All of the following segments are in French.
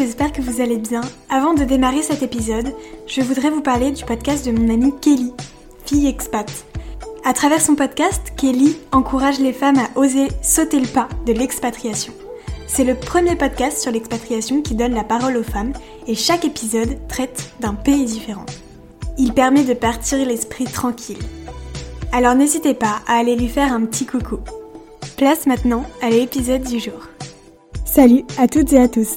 j'espère que vous allez bien. Avant de démarrer cet épisode, je voudrais vous parler du podcast de mon amie Kelly, fille expat. À travers son podcast, Kelly encourage les femmes à oser sauter le pas de l'expatriation. C'est le premier podcast sur l'expatriation qui donne la parole aux femmes et chaque épisode traite d'un pays différent. Il permet de partir l'esprit tranquille. Alors n'hésitez pas à aller lui faire un petit coucou. Place maintenant à l'épisode du jour. Salut à toutes et à tous,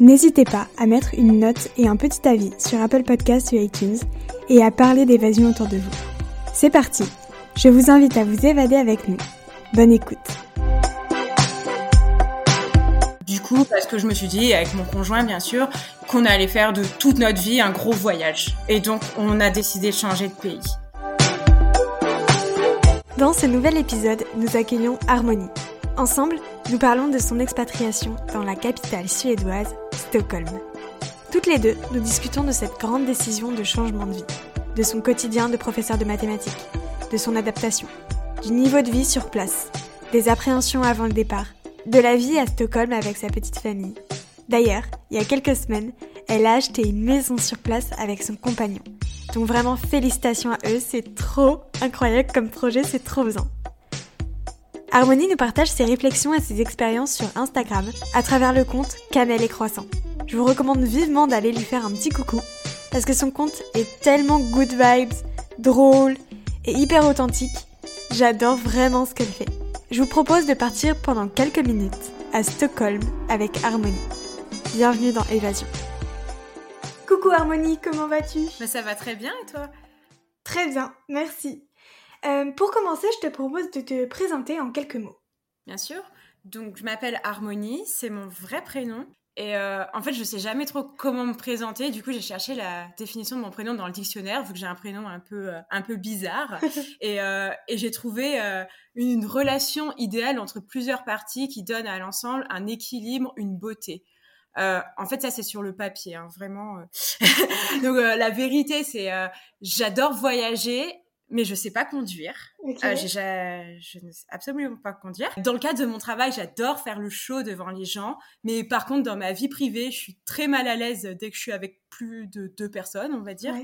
n'hésitez pas à mettre une note et un petit avis sur Apple Podcasts ou iTunes et à parler d'évasion autour de vous. C'est parti Je vous invite à vous évader avec nous. Bonne écoute Du coup, parce que je me suis dit, avec mon conjoint bien sûr, qu'on allait faire de toute notre vie un gros voyage. Et donc, on a décidé de changer de pays. Dans ce nouvel épisode, nous accueillons Harmonie. Ensemble, nous parlons de son expatriation dans la capitale suédoise, Stockholm. Toutes les deux, nous discutons de cette grande décision de changement de vie, de son quotidien de professeur de mathématiques, de son adaptation, du niveau de vie sur place, des appréhensions avant le départ, de la vie à Stockholm avec sa petite famille. D'ailleurs, il y a quelques semaines, elle a acheté une maison sur place avec son compagnon. Donc vraiment félicitations à eux, c'est trop incroyable comme projet, c'est trop bien. Harmonie nous partage ses réflexions et ses expériences sur Instagram à travers le compte Cannelle et Croissant. Je vous recommande vivement d'aller lui faire un petit coucou parce que son compte est tellement good vibes, drôle et hyper authentique. J'adore vraiment ce qu'elle fait. Je vous propose de partir pendant quelques minutes à Stockholm avec Harmonie. Bienvenue dans Évasion. Coucou Harmonie, comment vas-tu? Mais ça va très bien et toi? Très bien, merci. Euh, pour commencer, je te propose de te présenter en quelques mots. Bien sûr. Donc, je m'appelle Harmonie, c'est mon vrai prénom. Et euh, en fait, je sais jamais trop comment me présenter. Du coup, j'ai cherché la définition de mon prénom dans le dictionnaire, vu que j'ai un prénom un peu, euh, un peu bizarre. et, et j'ai trouvé une relation idéale entre plusieurs parties qui donne à l'ensemble un équilibre, une beauté. en fait, ça c'est sur le papier, hein, vraiment. Donc la vérité, c'est j'adore voyager mais je sais pas conduire. Euh, je ne sais absolument pas conduire. Dans le cadre de mon travail, j'adore faire le show devant les gens, mais par contre, dans ma vie privée, je suis très mal à l'aise dès que je suis avec plus de deux personnes, on va dire.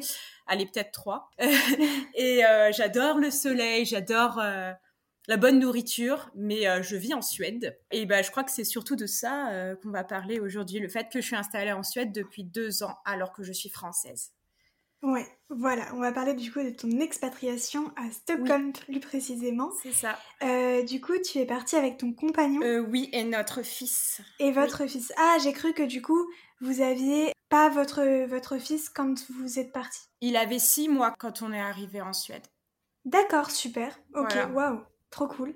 Allez, peut-être trois. et euh, j'adore le soleil, j'adore euh, la bonne nourriture, mais je vis en Suède. Et ben, je crois que c'est surtout de ça qu'on va parler aujourd'hui, le fait que je suis installée en Suède depuis deux ans alors que je suis française. Ouais, voilà, on va parler du coup de ton expatriation à Stockholm plus précisément. C'est ça. Euh, du coup, tu es partie avec ton compagnon. Euh, oui, et notre fils. Et votre fils. Ah, j'ai cru que du coup, vous aviez pas votre, votre fils quand vous êtes parti. Il avait six mois quand on est arrivé en Suède. D'accord, super. Ok, waouh, trop cool.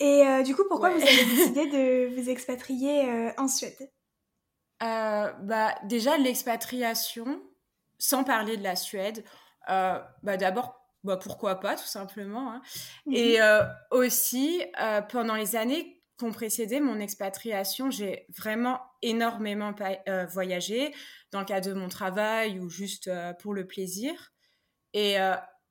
Et euh, du coup, pourquoi vous avez décidé de vous expatrier en Suède? Bah, Déjà, l'expatriation, sans parler de la Suède, euh, bah d'abord, bah pourquoi pas, tout simplement. Hein. Mhm. Et euh, aussi, euh, pendant les années qui ont précédé mon expatriation, j'ai vraiment énormément voyagé dans le cadre de mon travail ou juste pour le plaisir. Et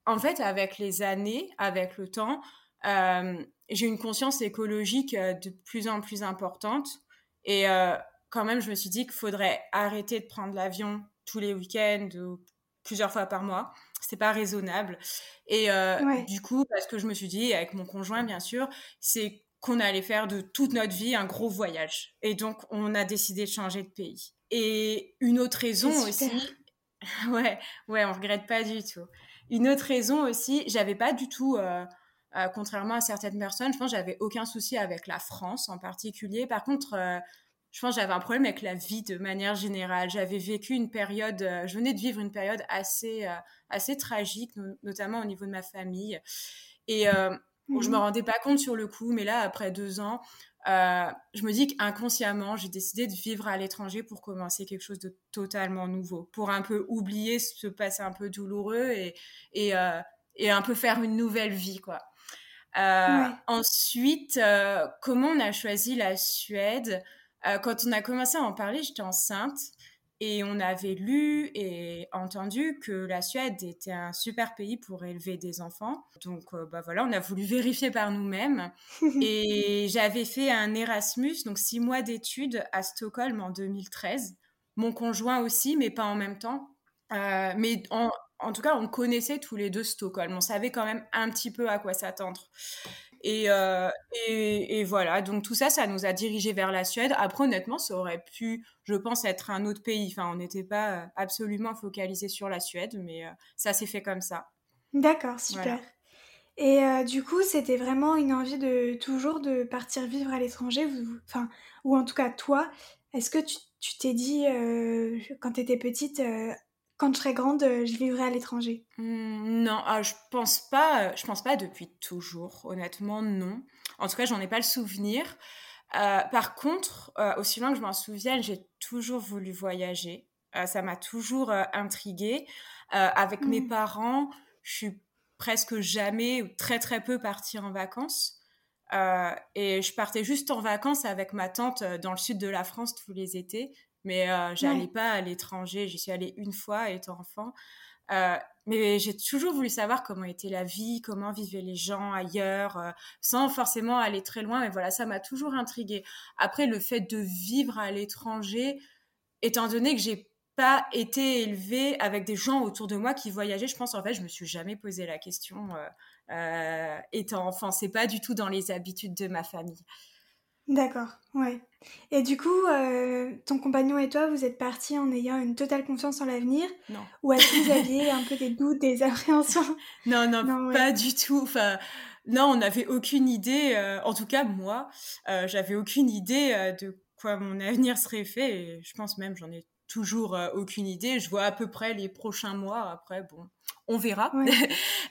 en fait, avec les années, avec le temps, j'ai une conscience écologique de plus en plus importante. Et quand même, je me suis dit qu'il faudrait arrêter de prendre l'avion tous les week-ends ou plusieurs fois par mois. C'était pas raisonnable. Et euh, du coup, parce que je me suis dit, avec mon conjoint, bien sûr, c'est qu'on allait faire de toute notre vie un gros voyage. Et donc, on a décidé de changer de pays. Et une autre raison aussi. ouais, ouais, on regrette pas du tout. Une autre raison aussi, j'avais pas du tout. Euh, euh, contrairement à certaines personnes, je pense j'avais aucun souci avec la France en particulier. Par contre, je pense que j'avais un problème avec la vie de manière générale. J'avais vécu une période, euh, je venais de vivre une période assez, euh, assez tragique, notamment au niveau de ma famille. Et euh, Je me mhm. rendais pas compte sur le coup, mais là, après deux ans, euh, je me dis qu'inconsciemment, j'ai décidé de vivre à l'étranger pour commencer quelque chose de totalement nouveau, pour un peu oublier ce passé un peu douloureux et, et, et un peu faire une nouvelle vie, quoi. Ensuite, comment on a choisi la Suède? Quand on a commencé à en parler, j'étais enceinte. Et on avait lu et entendu que la Suède était un super pays pour élever des enfants. Donc, euh, bah voilà, on a voulu vérifier par nous-mêmes. et j'avais fait un Erasmus, donc six mois d'études à Stockholm en 2013. Mon conjoint aussi, mais pas en même temps. Euh, mais en, en, tout cas, on connaissait tous les deux Stockholm. On savait quand même un petit peu à quoi s'attendre. Euh, et, et, voilà, donc tout ça, ça nous a dirigé vers la Suède. Après, honnêtement, ça aurait pu, je pense, être un autre pays. Enfin, on n'était pas euh, absolument focalisé sur la Suède, mais euh, ça s'est fait comme ça. D'accord, super. Et du coup, c'était vraiment une envie de toujours de partir vivre à l'étranger, enfin, ou en tout cas toi. Est-ce que tu t'es dit, quand tu étais petite, quand je serai grande, euh, je vivrai à l'étranger mmh, Non, ah, je pense pas. Euh, je pense pas depuis toujours. Honnêtement, non. En tout cas, j'en ai pas le souvenir. Euh, par contre, aussi loin que je m'en souvienne, j'ai toujours voulu voyager. ça m'a toujours intriguée. avec mes mmh. parents, je suis presque jamais ou très très peu partie en vacances. et je partais juste en vacances avec ma tante dans le sud de la France tous les étés. Mais euh, j'allais pas à l'étranger. J'y suis allée une fois étant enfant. Euh, mais j'ai toujours voulu savoir comment était la vie, comment vivaient les gens ailleurs, euh, sans forcément aller très loin. Mais voilà, ça m'a toujours intriguée. Après, le fait de vivre à l'étranger, étant donné que j'ai pas été élevée avec des gens autour de moi qui voyageaient, je pense en fait, je me suis jamais posé la question euh, étant enfant. C'est pas du tout dans les habitudes de ma famille. D'accord, ouais. Et du coup, euh, ton compagnon et toi, vous êtes partis en ayant une totale confiance en l'avenir Non. Ou est-ce que vous aviez un peu des doutes, des appréhensions? Non, non, pas du tout. Enfin, non, on n'avait aucune idée. Euh, en tout cas, moi, euh, j'avais aucune idée de quoi mon avenir serait fait. Et je pense même, j'en ai toujours aucune idée. Je vois à peu près les prochains mois. Après, bon, on verra.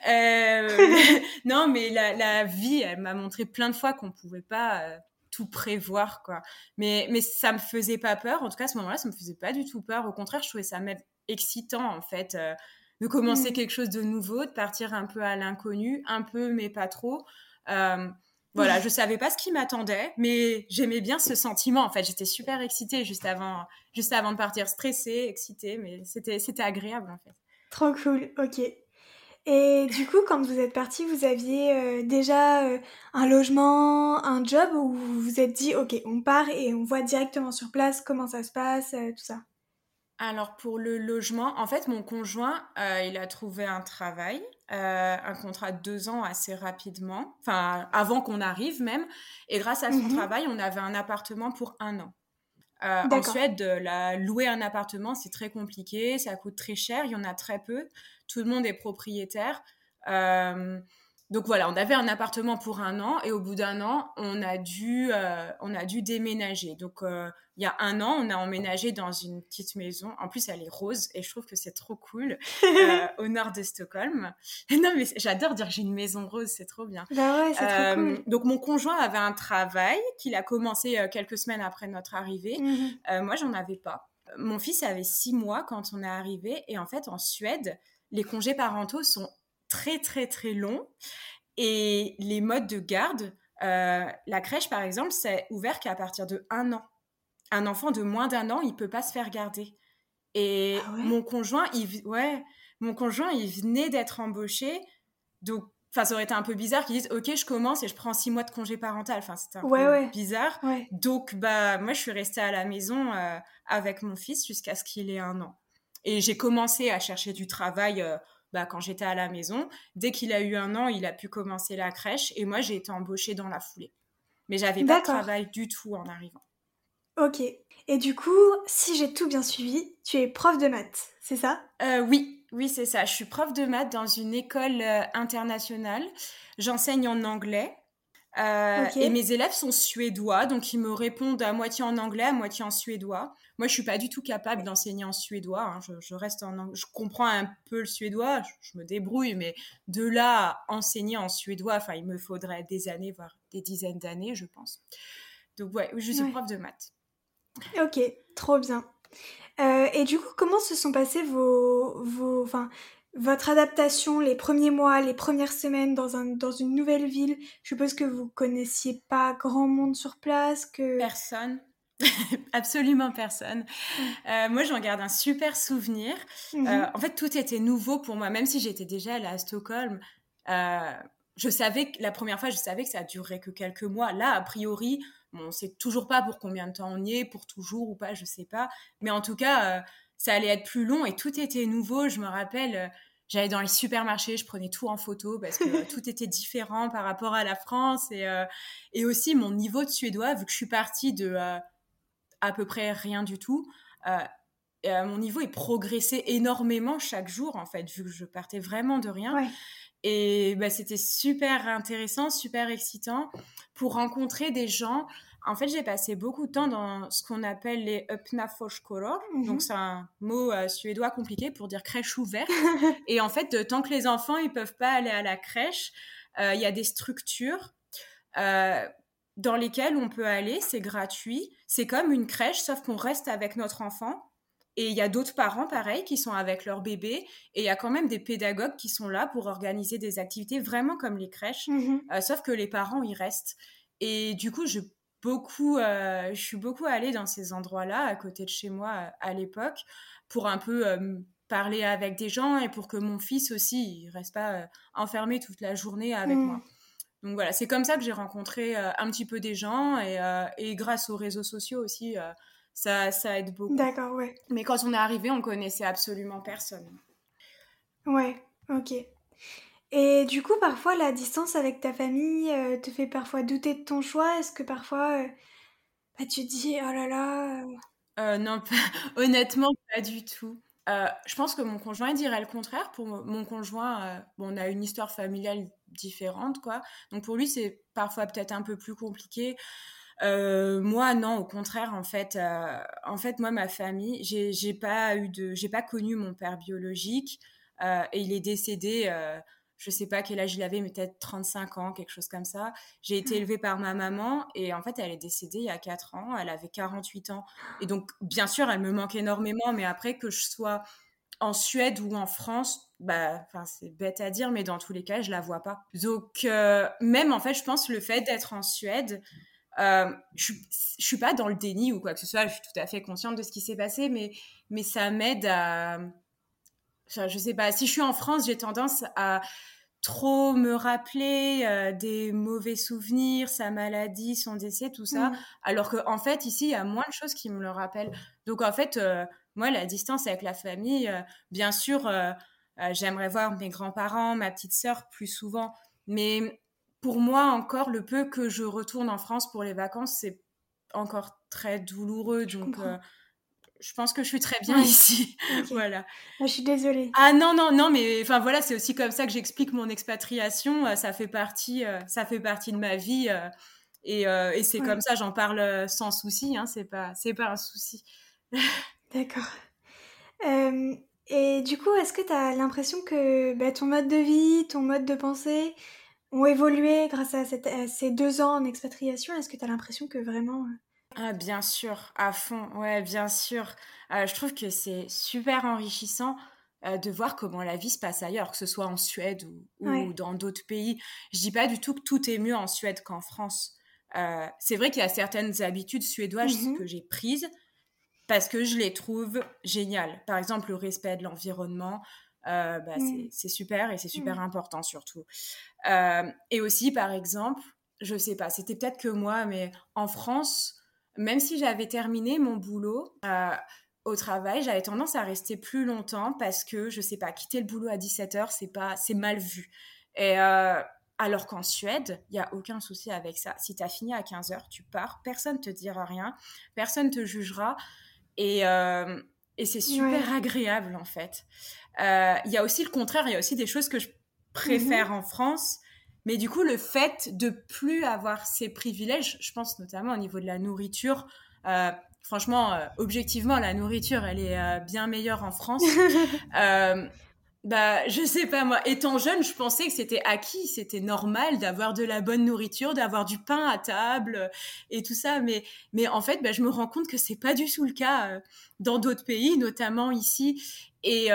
non, mais la, la, vie, elle m'a montré plein de fois qu'on pouvait pas tout prévoir quoi. Mais mais ça me faisait pas peur. En tout cas, à ce moment-là, ça me faisait pas du tout peur. Au contraire, je trouvais ça même excitant en fait euh, de commencer mm. quelque chose de nouveau, de partir un peu à l'inconnu, un peu mais pas trop. Euh, voilà, je savais pas ce qui m'attendait, mais j'aimais bien ce sentiment. En fait, j'étais super excitée juste avant, juste avant de partir, stressée, excitée, mais c'était, c'était agréable en fait. Trop cool, ok. Et du coup, quand vous êtes parti, vous aviez euh, déjà euh, un logement, un job, ou vous vous êtes dit, ok, on part et on voit directement sur place comment ça se passe, euh, tout ça? Alors pour le logement, en fait, mon conjoint, il a trouvé un travail, un contrat de deux ans assez rapidement, enfin avant qu'on arrive même, et grâce à son mmh travail, on avait un appartement pour un an. Euh, en Suède, la, louer un appartement, c'est très compliqué, ça coûte très cher, il y en a très peu, tout le monde est propriétaire. Euh, donc voilà, on avait un appartement pour un an et au bout d'un an, on a dû, euh, on a dû déménager. Donc euh, il y a un an, on a emménagé dans une petite maison. En plus, elle est rose et je trouve que c'est trop cool euh, au nord de Stockholm. non mais j'adore dire que j'ai une maison rose, c'est trop bien. Bah ouais, c'est trop cool. Donc mon conjoint avait un travail qu'il a commencé quelques semaines après notre arrivée. Mmh moi, j'en avais pas. Mon fils avait six mois quand on est arrivé et en fait en Suède, les congés parentaux sont très très très long. Et les modes de garde, euh, la crèche par exemple, c'est ouvert qu'à partir de un an. Un enfant de moins d'un an, il peut pas se faire garder. Et ah mon conjoint, il, ouais, mon conjoint, il venait d'être embauché, donc Enfin, ça aurait été un peu bizarre qu'ils disent Ok, je commence et je prends six mois de congé parental. Enfin, c'était un peu bizarre. Donc, bah, moi, je suis restée à la maison euh, avec mon fils jusqu'à ce qu'il ait un an. Et j'ai commencé à chercher du travail euh, bah, quand j'étais à la maison. Dès qu'il a eu un an, il a pu commencer la crèche et moi, j'ai été embauchée dans la foulée. Mais j'avais pas de travail du tout en arrivant. Ok. Et du coup, si j'ai tout bien suivi, tu es prof de maths, c'est ça? Euh, Oui, oui, c'est ça. Je suis prof de maths dans une école euh, internationale. J'enseigne en anglais. Euh, et mes élèves sont suédois, donc ils me répondent à moitié en anglais, à moitié en suédois. Moi, je suis pas du tout capable d'enseigner en suédois. Hein. Je, reste en je comprends un peu le suédois, je, me débrouille, mais de là à enseigner en suédois, enfin, il me faudrait des années, voire des dizaines d'années, je pense. Donc ouais, je suis prof de maths. Ok, trop bien. Euh, et du coup, comment se sont passés vos, vos, votre adaptation, les premiers mois, les premières semaines dans, un, dans une nouvelle ville Je suppose que vous connaissiez pas grand monde sur place, que personne. Absolument personne. Euh, moi, j'en garde un super souvenir. Euh, mhm. en fait, tout était nouveau pour moi, même si j'étais déjà allée à Stockholm. je savais que la première fois, je savais que ça durerait que quelques mois. Là, a priori, on sait toujours pas pour combien de temps on y est, pour toujours ou pas, je sais pas. Mais en tout cas, euh, ça allait être plus long et tout était nouveau. Je me rappelle, euh, j'allais dans les supermarchés, je prenais tout en photo parce que euh, tout était différent par rapport à la France et, et aussi mon niveau de suédois, vu que je suis partie de à peu près rien du tout. mon niveau est progressé énormément chaque jour en fait vu que je partais vraiment de rien et bah, c'était super intéressant, super excitant pour rencontrer des gens. En fait, j'ai passé beaucoup de temps dans ce qu'on appelle les öppna Mm Donc, c'est un mot euh, suédois compliqué pour dire crèche ouverte. et en fait, tant que les enfants ils peuvent pas aller à la crèche, euh, il y a des structures euh, dans lesquelles on peut aller. C'est gratuit. C'est comme une crèche, sauf qu'on reste avec notre enfant et il y a d'autres parents, pareil, qui sont avec leur bébé. Et il y a quand même des pédagogues qui sont là pour organiser des activités vraiment comme les crèches. Mhm. Euh, sauf que les parents, ils restent. Et du coup, je, beaucoup, euh, je suis beaucoup allée dans ces endroits-là, à côté de chez moi, euh, à l'époque, pour un peu parler avec des gens et pour que mon fils aussi, il reste pas enfermé toute la journée avec moi. Donc voilà, c'est comme ça que j'ai rencontré un petit peu des gens et, et grâce aux réseaux sociaux aussi ça, ça aide beaucoup. D'accord, ouais. Mais quand on est arrivé, on connaissait absolument personne. Ouais, ok. Et du coup, parfois, la distance avec ta famille euh, te fait parfois douter de ton choix? Est-ce que parfois, euh, bah, tu te dis, oh là là euh... Non, honnêtement, pas du tout. je pense que mon conjoint dirait le contraire. Pour mon conjoint, bon, on a une histoire familiale différente, quoi. Donc pour lui, c'est parfois peut-être un peu plus compliqué. Moi, non, au contraire, en fait, en fait, moi, ma famille, j'ai, pas eu de, j'ai pas connu mon père biologique et il est décédé. Je sais pas quel âge il avait, mais peut-être 35 ans, quelque chose comme ça. J'ai été mmh. élevée par ma maman et en fait, elle est décédée il y a 4 ans. Elle avait 48 ans. Et donc, bien sûr, elle me manque énormément, mais après que je sois en Suède ou en France, bah, c'est bête à dire, mais dans tous les cas, je la vois pas. Donc, même en fait, je pense le fait d'être en Suède, euh, je, je suis pas dans le déni ou quoi que ce soit, je suis tout à fait consciente de ce qui s'est passé, mais, mais ça m'aide à. Enfin, je sais pas, si je suis en France, j'ai tendance à trop me rappeler euh, des mauvais souvenirs, sa maladie, son décès, tout ça, mm. alors qu'en en fait, ici, il y a moins de choses qui me le rappellent. Donc, en fait, euh, moi, la distance avec la famille, bien sûr, j'aimerais voir mes grands-parents, ma petite sœur plus souvent, mais pour moi encore, le peu que je retourne en France pour les vacances, c'est encore très douloureux. donc, euh, je pense que je suis très bien ici. voilà. je suis désolée. Ah non, non, non, mais enfin voilà, c'est aussi comme ça que j'explique mon expatriation. Euh, ça fait partie, euh, ça fait partie de ma vie. et, et c'est comme ça, j'en parle sans souci. Hein, c'est pas, c'est pas un souci. D'accord. et du coup, est-ce que tu as l'impression que bah, ton mode de vie, ton mode de pensée, ont évolué grâce à, ces deux ans en expatriation? Est-ce que tu as l'impression que vraiment... Euh, ah, bien sûr, à fond, ouais, bien sûr. Euh, je trouve que c'est super enrichissant euh, de voir comment la vie se passe ailleurs, que ce soit en Suède ou, dans d'autres pays. Je dis pas du tout que tout est mieux en Suède qu'en France. c'est vrai qu'il y a certaines habitudes suédoises mm-hmm. que j'ai prises parce que je les trouve géniales. Par exemple, le respect de l'environnement, euh, bah, mmh. c'est super et c'est super mmh. important surtout. Euh, et aussi, par exemple, je sais pas, c'était peut-être que moi, mais en France, même si j'avais terminé mon boulot euh, au travail, j'avais tendance à rester plus longtemps parce que, je sais pas, quitter le boulot à 17h, c'est pas, c'est mal vu. Et alors qu'en Suède, il n'y a aucun souci avec ça. Si tu as fini à 15h, tu pars, personne te dira rien, personne te jugera. Et, et c'est super agréable, en fait. Euh, il y a aussi le contraire, il y a aussi des choses que je préfère mhm. en France, mais du coup, le fait de plus avoir ces privilèges, je pense notamment au niveau de la nourriture, euh, franchement, euh, objectivement, la nourriture, elle est euh, bien meilleure en France. bah, je sais pas, moi, étant jeune, je pensais que c'était acquis, c'était normal d'avoir de la bonne nourriture, d'avoir du pain à table et tout ça. Mais, mais en fait, bah, je me rends compte que c'est pas du tout le cas dans d'autres pays, notamment ici. Et,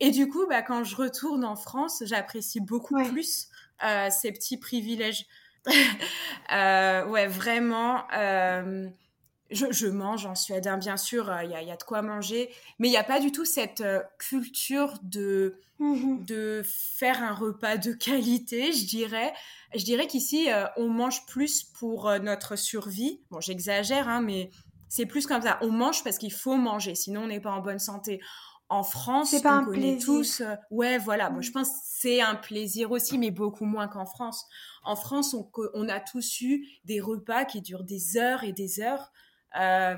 et du coup, bah, quand je retourne en France, j'apprécie beaucoup plus euh, ces petits privilèges. euh, ouais, vraiment. Euh, je, je, mange en Suède, hein, bien sûr, il y, a, y, a, de quoi manger, mais il n'y a pas du tout cette euh, culture de, mmh de faire un repas de qualité, je dirais. Je dirais qu'ici, euh, on mange plus pour notre survie. Bon, j'exagère, hein, mais c'est plus comme ça. On mange parce qu'il faut manger, sinon on n'est pas en bonne santé en France, c'est pas on connaît tous. Euh, ouais, voilà. Moi, je pense que c'est un plaisir aussi, mais beaucoup moins qu'en France. En France, on, on, a tous eu des repas qui durent des heures et des heures. Euh,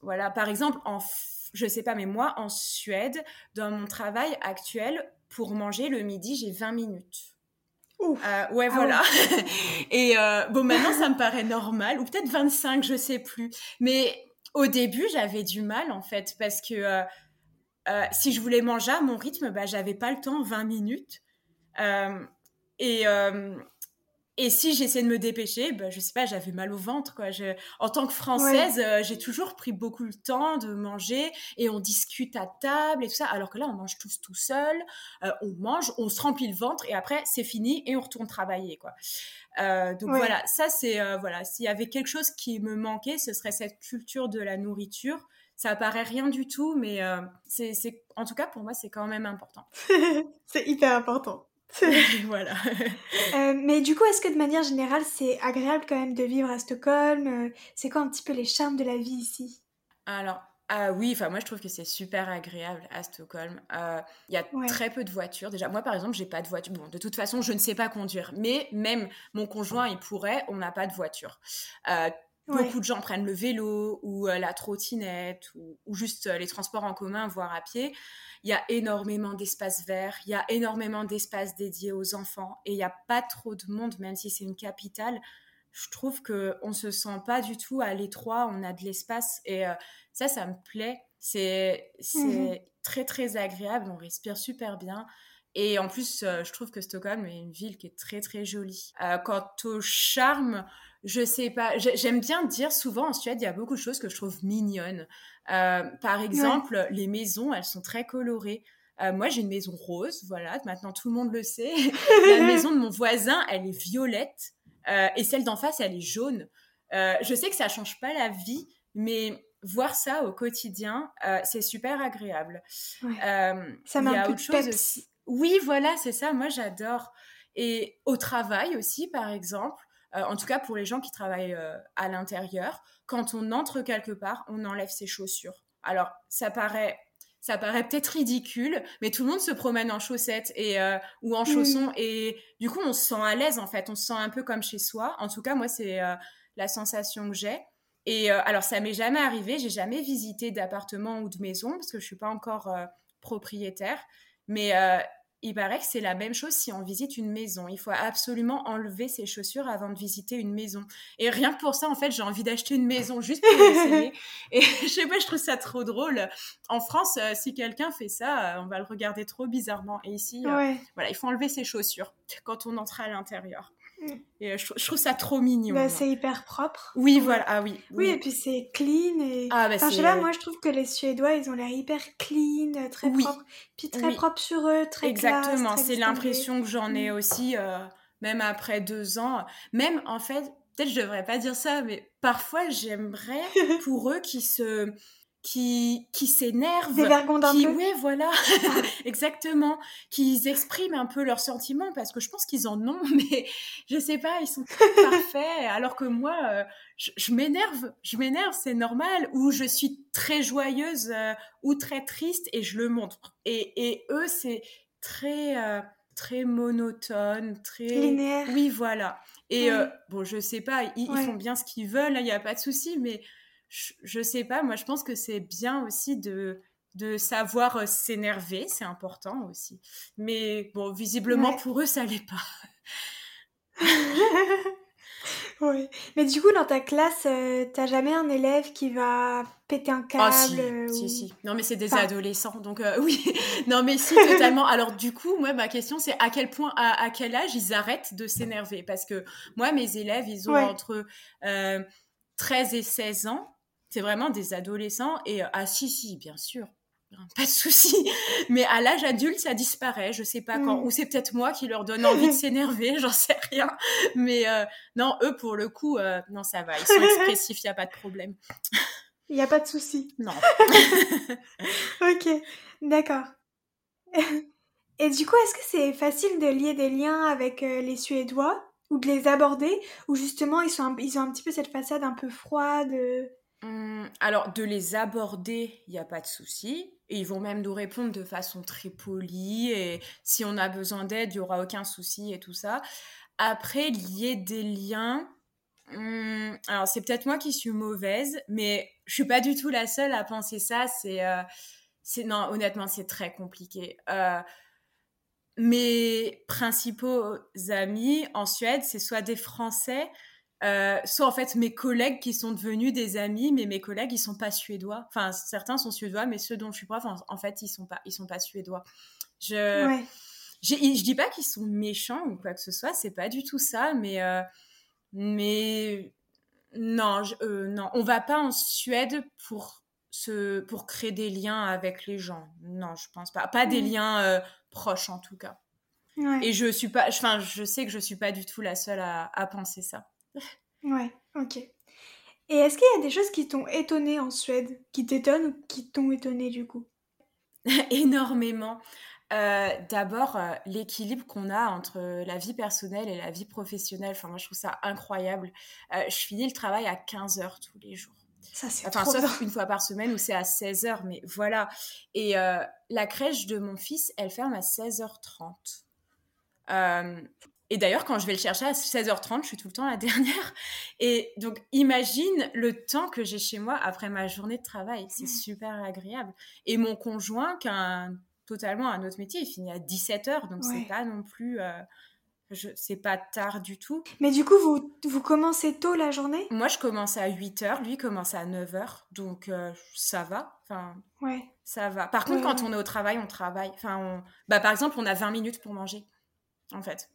voilà, par exemple, en, je sais pas, mais moi, en Suède, dans mon travail actuel, pour manger le midi, j'ai 20 minutes. Euh, ouais, ah voilà. et euh, bon, maintenant, ça me paraît normal, ou peut-être 25, je sais plus. Mais au début, j'avais du mal, en fait, parce que euh, euh, si je voulais manger à mon rythme, bah, j'avais pas le temps, 20 minutes. Euh, et, euh, et si j'essayais de me dépêcher, bah, je sais pas, j'avais mal au ventre. Quoi. Je, en tant que Française, j'ai toujours pris beaucoup le temps de manger et on discute à table et tout ça. Alors que là, on mange tous tout seul, on mange, on se remplit le ventre et après, c'est fini et on retourne travailler. Quoi. donc voilà, ça c'est voilà, s'il y avait quelque chose qui me manquait, ce serait cette culture de la nourriture ça paraît rien du tout, mais euh, c'est, en tout cas pour moi c'est quand même important. c'est hyper important. voilà. Euh, mais du coup, est-ce que de manière générale, c'est agréable quand même de vivre à Stockholm euh, C'est quoi un petit peu les charmes de la vie ici? Alors, ah oui, enfin moi je trouve que c'est super agréable à Stockholm. Il y a très peu de voitures. Déjà, moi par exemple, j'ai pas de voiture. Bon, de toute façon, je ne sais pas conduire. Mais même mon conjoint, il pourrait, on n'a pas de voiture. Beaucoup de gens prennent le vélo ou euh, la trottinette ou, juste euh, les transports en commun, voire à pied. Il y a énormément d'espaces verts, il y a énormément d'espaces dédiés aux enfants et il n'y a pas trop de monde, même si c'est une capitale. Je trouve qu'on ne se sent pas du tout à l'étroit, on a de l'espace et euh, ça, ça me plaît. C'est mmh très, très agréable, on respire super bien. Et en plus, je trouve que Stockholm est une ville qui est très très jolie. quant au charme, je sais pas. J'aime bien dire souvent en Suède, il y a beaucoup de choses que je trouve mignonnes. Euh, par exemple, les maisons, elles sont très colorées. Euh, moi, j'ai une maison rose, voilà. Maintenant, tout le monde le sait. La maison de mon voisin, elle est violette euh, et celle d'en face, elle est jaune. je sais que ça change pas la vie, mais voir ça au quotidien, c'est super agréable. ça m'a un peu autre chose aussi. Oui, voilà, c'est ça. Moi, j'adore. Et au travail aussi, par exemple, euh, en tout cas pour les gens qui travaillent euh, à l'intérieur, quand on entre quelque part, on enlève ses chaussures. Alors, ça paraît ça paraît peut-être ridicule, mais tout le monde se promène en chaussettes et euh, ou en chaussons et du coup on se sent à l'aise en fait, on se sent un peu comme chez soi. En tout cas moi c'est la sensation que j'ai. Et alors ça m'est jamais arrivé, j'ai jamais visité d'appartement ou de maison parce que je suis pas encore propriétaire, mais il paraît que c'est la même chose si on visite une maison. Il faut absolument enlever ses chaussures avant de visiter une maison. Et rien que pour ça, en fait, j'ai envie d'acheter une maison juste pour essayer. Et je sais pas, je trouve ça trop drôle. En France, euh, si quelqu'un fait ça, euh, on va le regarder trop bizarrement. Et ici, euh, voilà, il faut enlever ses chaussures quand on entre à l'intérieur. Et euh, je, trouve ça trop mignon. Bah, c'est hyper propre. Oui, voilà. Ah oui. Oui, et puis c'est clean. Et... Ah, bah, enfin, je sais pas, moi je trouve que les Suédois, ils ont l'air hyper clean, euh, très propre. Puis très propre sur eux, très Exactement, c'est l'impression que j'en ai mm. aussi, euh, même après deux ans. Même en fait, peut-être je devrais pas dire ça, mais parfois j'aimerais pour eux qui se qui, qui s'énervent. qui, Oui, voilà, exactement. Qui expriment un peu leurs sentiments parce que je pense qu'ils en ont, mais je sais pas, ils sont très parfaits. Alors que moi, euh, je, m'énerve, je m'énerve, c'est normal. Ou je suis très joyeuse euh, ou très triste et je le montre. Et, et eux, c'est très. Euh, très monotone, très linéaire. Oui, voilà. Et bon, je sais pas, ils, ils font bien ce qu'ils veulent, il n'y a pas de souci, mais je, sais pas, moi je pense que c'est bien aussi de, de savoir euh, s'énerver, c'est important aussi. Mais bon, visiblement pour eux, ça l'est pas. oui. Mais du coup, dans ta classe, euh, t'as jamais un élève qui va péter un câble Ah si, euh, si, ou- si. Non mais c'est des Enfin- adolescents, donc euh, oui. non mais si, totalement. Alors du coup, moi, ma question c'est à quel point, à, à quel âge ils arrêtent de s'énerver? Parce que moi, mes élèves, ils ont Ouais. entre euh, 13 et 16 ans. C'est vraiment des adolescents. Et euh, ah si, si, bien sûr. Pas de souci. Mais à l'âge adulte, ça disparaît. Je sais pas quand. Mm. Ou c'est peut-être moi qui leur donne envie de s'énerver. J'en sais rien. Mais euh, non, eux, pour le coup, euh, non, ça va. Ils sont expressifs. Il y a pas de problème. Il n'y a pas de souci. Non. Ok, d'accord. Et du coup, est-ce que c'est facile de lier des liens avec euh, les Suédois ou de les aborder? Ou justement ils, sont un- ils ont un petit peu cette façade un peu froide Hum, alors, de les aborder, il n'y a pas de souci. Et ils vont même nous répondre de façon très polie. Et si on a besoin d'aide, il n'y aura aucun souci et tout ça. Après, lier des liens. hum, alors, c'est peut-être moi qui suis mauvaise, mais je suis pas du tout la seule à penser ça. C'est, euh, non, honnêtement, c'est très compliqué. Euh, mes principaux amis en Suède, c'est soit des Français, euh, soit en fait mes collègues qui sont devenus des amis, mais mes collègues ils sont pas suédois. Enfin certains sont suédois, mais ceux dont je suis prof en, en fait ils sont pas ils sont pas suédois. Je Ouais. je dis pas qu'ils sont méchants ou quoi que ce soit, c'est pas du tout ça, mais euh, mais non je- euh, non on va pas en Suède pour se pour créer des liens avec les gens. Non je pense pas pas des Mhm. liens euh, proches en tout cas. Ouais. Et je suis pas enfin je sais que je suis pas du tout la seule à, à penser ça. Ouais, ok. Et est-ce qu'il y a des choses qui t'ont étonné en Suède, qui t'étonnent ou qui t'ont étonné du coup? Énormément. Euh, D'abord, euh, l'équilibre qu'on a entre la vie personnelle et la vie professionnelle. Enfin, moi, je trouve ça incroyable. Euh, je finis le travail à 15 heures tous les jours. Ça, c'est Enfin, trop bien. sauf une fois par semaine où c'est à 16 heures, mais voilà. Et la crèche de mon fils, elle ferme à 16h30. Et d'ailleurs, quand je vais le chercher à 16h30, je suis tout le temps la dernière. Et donc, imagine le temps que j'ai chez moi après ma journée de travail. C'est super agréable. Et mon conjoint, qui a un- totalement un autre métier, il finit à 17h, donc Ouais. c'est pas non plus... euh, c'est pas tard du tout. Mais du coup, vous, vous commencez tôt la journée? Moi, je commence à 8h, lui commence à 9h, donc euh, ça va. Enfin, Ouais. ça va. Par contre, Ouais, quand ouais. on est au travail, on travaille. Enfin, on... bah, par exemple, on a 20 minutes pour manger, en fait.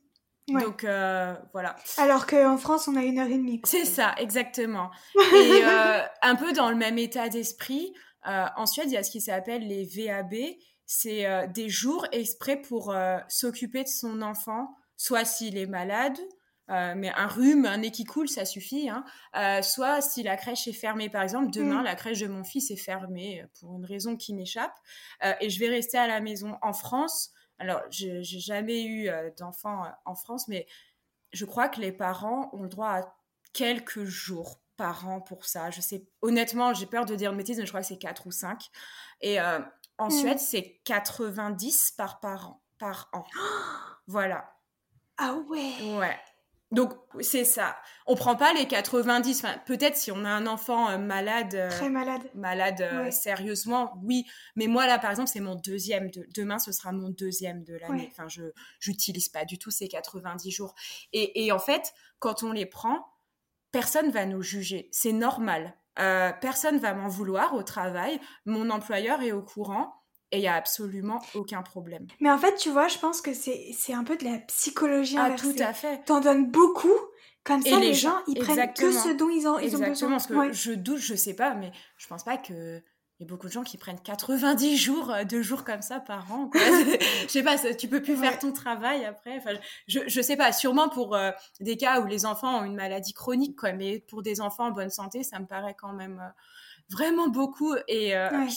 Ouais. Donc, euh, voilà. Alors qu'en France, on a une heure et demie. C'est ça, exactement. Et euh, un peu dans le même état d'esprit, euh, en Suède, il y a ce qui s'appelle les VAB. C'est euh, des jours exprès pour euh, s'occuper de son enfant, soit s'il est malade, euh, mais un rhume, un nez qui coule, ça suffit. Hein. Euh, soit si la crèche est fermée, par exemple, demain, Mm. la crèche de mon fils est fermée pour une raison qui m'échappe, euh, et je vais rester à la maison. En France, alors, je j'ai jamais eu euh, d'enfant euh, en France, mais je crois que les parents ont le droit à quelques jours par an pour ça. Je sais, honnêtement, j'ai peur de dire une bêtise, mais je crois que c'est 4 ou 5. Et euh, en Mm. Suède, c'est 90 par parent, par an. voilà. Ah ouais Ouais. Donc, c'est ça. On prend pas les 90. Enfin, peut-être si on a un enfant euh, malade. euh, Très malade. malade euh, Ouais. sérieusement, oui. Mais moi, là, par exemple, c'est mon deuxième. De... Demain, ce sera mon deuxième de l'année. Ouais. Enfin, je n'utilise pas du tout ces 90 jours. Et, et en fait, quand on les prend, personne va nous juger. C'est normal. Personne va m'en vouloir au travail. Mon employeur est au courant. Et il n'y a absolument aucun problème. Mais en fait, tu vois, je pense que c'est un peu de la psychologie Ah, inversée. tout à fait. T'en donnes beaucoup, comme Et ça, les les gens- gens, ils prennent que exactement. ce dont ils, ont, ils ont besoin. Exactement, parce que Ouais. je doute, je sais pas, mais je pense pas que il y a beaucoup de gens qui prennent 90 jours, euh, de jours comme ça par an. quoi. je sais pas, ça- tu peux plus Ouais. faire ton travail après. Enfin, je, je sais pas, sûrement pour euh, des cas où les enfants ont une maladie chronique, quoi, mais pour des enfants en bonne santé, ça me paraît quand même euh, vraiment beaucoup. Et, euh, Ouais.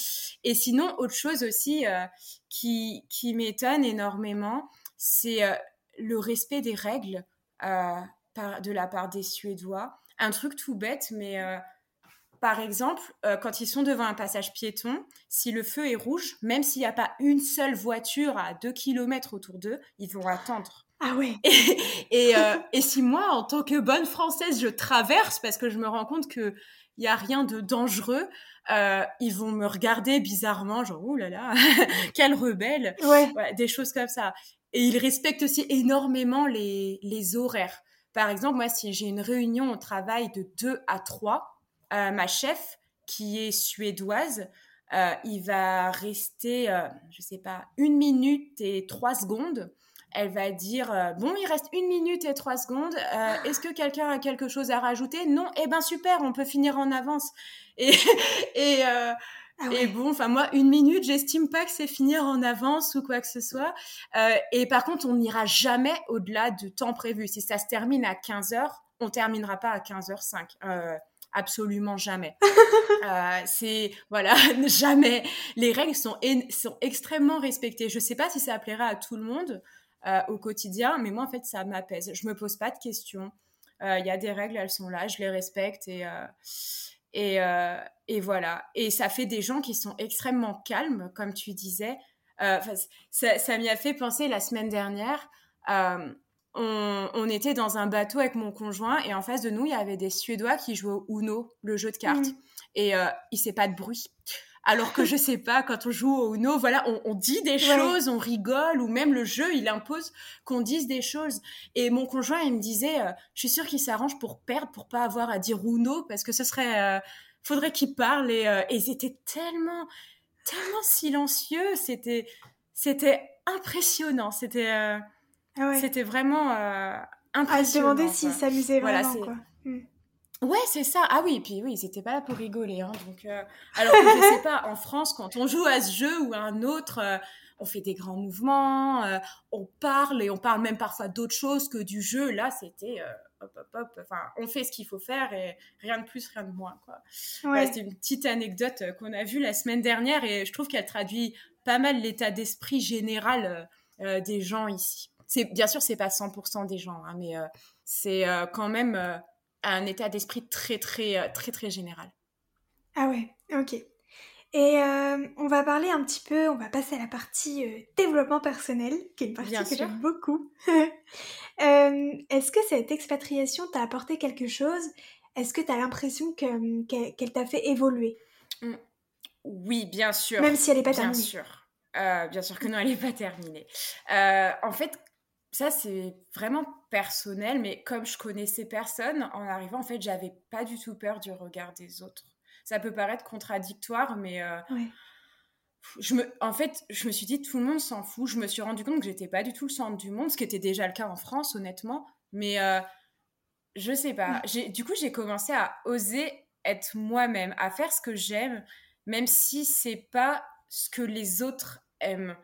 et sinon, autre chose aussi euh, qui, qui m'étonne énormément, c'est euh, le respect des règles par, de la part des Suédois. Un truc tout bête, mais par exemple, quand ils sont devant un passage piéton, si le feu est rouge, même s'il n'y a pas une seule voiture à 2 km autour d'eux, ils vont attendre. Ah ouais. Et, et, euh, et si moi, en tant que bonne française, je traverse parce que je me rends compte que il y a rien de dangereux, euh, ils vont me regarder bizarrement, genre ouh là là, quelle rebelle, Ouais. Des choses comme ça. Et ils respectent aussi énormément les, les horaires. par exemple, moi, si j'ai une réunion au travail de 2 à 3, ma chef, qui est suédoise, il va rester, je sais pas, une minute et trois secondes elle va dire euh, bon il reste une minute et trois secondes euh, est-ce que quelqu'un a quelque chose à rajouter? Non eh ben super on peut finir en avance et et euh, ah Et bon, enfin moi, une minute, j'estime pas que c'est finir en avance ou quoi que ce soit. et par contre, on n'ira jamais au-delà du temps prévu. Si ça se termine à 15 h on terminera pas à 15h05 absolument jamais. c'est voilà, jamais. Les règles sont, sont extrêmement respectées. Je sais pas si ça plaira à tout le monde, euh, au quotidien. Mais moi, en fait, ça m'apaise. Je me pose pas de questions. Euh, il y a des règles, elles sont là, je les respecte et euh, et, et, voilà. Et ça fait des gens qui sont extrêmement calmes, comme tu disais. ça m'y a fait penser la semaine dernière. On, on, était dans un bateau avec mon conjoint et en face de nous, il y avait des Suédois qui jouaient au Uno, le jeu de cartes. Mmh. Et euh, il ne sait pas de bruit. Alors que je sais pas, quand on joue au Uno, voilà, on, dit des choses, on rigole, ou même le jeu, il impose qu'on dise des choses. Et mon conjoint, il me disait, euh, je suis sûre qu'il s'arrange pour perdre, pour pas avoir à dire Uno, parce que ce serait, euh, faudrait qu'il parle. Et, euh, et ils étaient tellement, tellement silencieux, c'était, c'était impressionnant, c'était, ah c'était vraiment impressionnant. À se demander s'ils s'amusaient vraiment, voilà, quoi. Hmm. Ouais, c'est ça. Ah oui, puis oui, ils étaient pas là pour rigoler. Hein, donc, euh, alors je sais pas, en France, quand on joue à ce jeu ou à un autre, euh, on fait des grands mouvements, euh, on parle et on parle même parfois d'autres choses que du jeu. Là, c'était hop, hop, hop. Enfin, on fait ce qu'il faut faire et rien de plus, rien de moins. Quoi. Ouais. c'est une petite anecdote qu'on a vue la semaine dernière et je trouve qu'elle traduit pas mal l'état d'esprit général des gens ici. C'est bien sûr, c'est pas 100% des gens, hein, mais c'est quand même un état d'esprit très, très, euh, très, très général. Ah ouais, ok. Et euh, on va parler un petit peu, on va passer à la partie euh, développement personnel, qui est une partie que j'aime beaucoup. Est-ce que cette expatriation t'a apporté quelque chose? Est-ce que tu as l'impression qu'elle t'a fait évoluer? Mmh. Oui, bien sûr. Même si elle n'est pas terminée. Bien sûr. bien sûr que non, elle n'est pas terminée. en fait, ça, c'est vraiment personnel, mais comme je connaissais personne, en arrivant, en fait, j'avais pas du tout peur du regard des autres. Ça peut paraître contradictoire, mais euh, je me, en fait, je me suis dit, tout le monde s'en fout. Je me suis rendu compte que j'étais pas du tout le centre du monde, ce qui était déjà le cas en France, honnêtement. Mais euh, je sais pas. Du coup, j'ai commencé à oser être moi-même, à faire ce que j'aime, même si c'est pas ce que les autres aiment.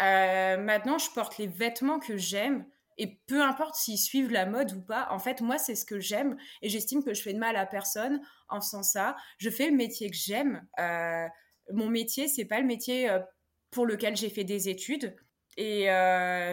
Euh, maintenant, je porte les vêtements que j'aime. Et peu importe s'ils suivent la mode ou pas, en fait, moi, c'est ce que j'aime et j'estime que je fais de mal à personne en faisant ça. Je fais le métier que j'aime. Euh, mon métier, c'est pas le métier euh, pour lequel j'ai fait des études. Et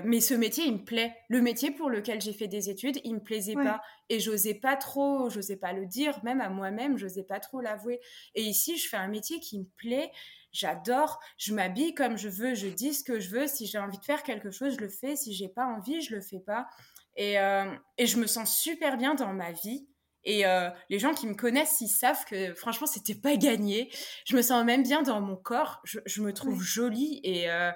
mais ce métier, il me plaît. Le métier pour lequel j'ai fait des études, il me plaisait pas. Et j'osais pas trop, j'osais pas le dire, même à moi-même, j'osais pas trop l'avouer. Et ici, je fais un métier qui me plaît j'adore, je m'habille comme je veux, je dis ce que je veux, si j'ai envie de faire quelque chose, je le fais, si j'ai pas envie, je le fais pas. Et, euh, et je me sens super bien dans ma vie. Et euh, les gens qui me connaissent, ils savent que franchement, c'était pas gagné. Je me sens même bien dans mon corps. Je, me trouve jolie. Et euh,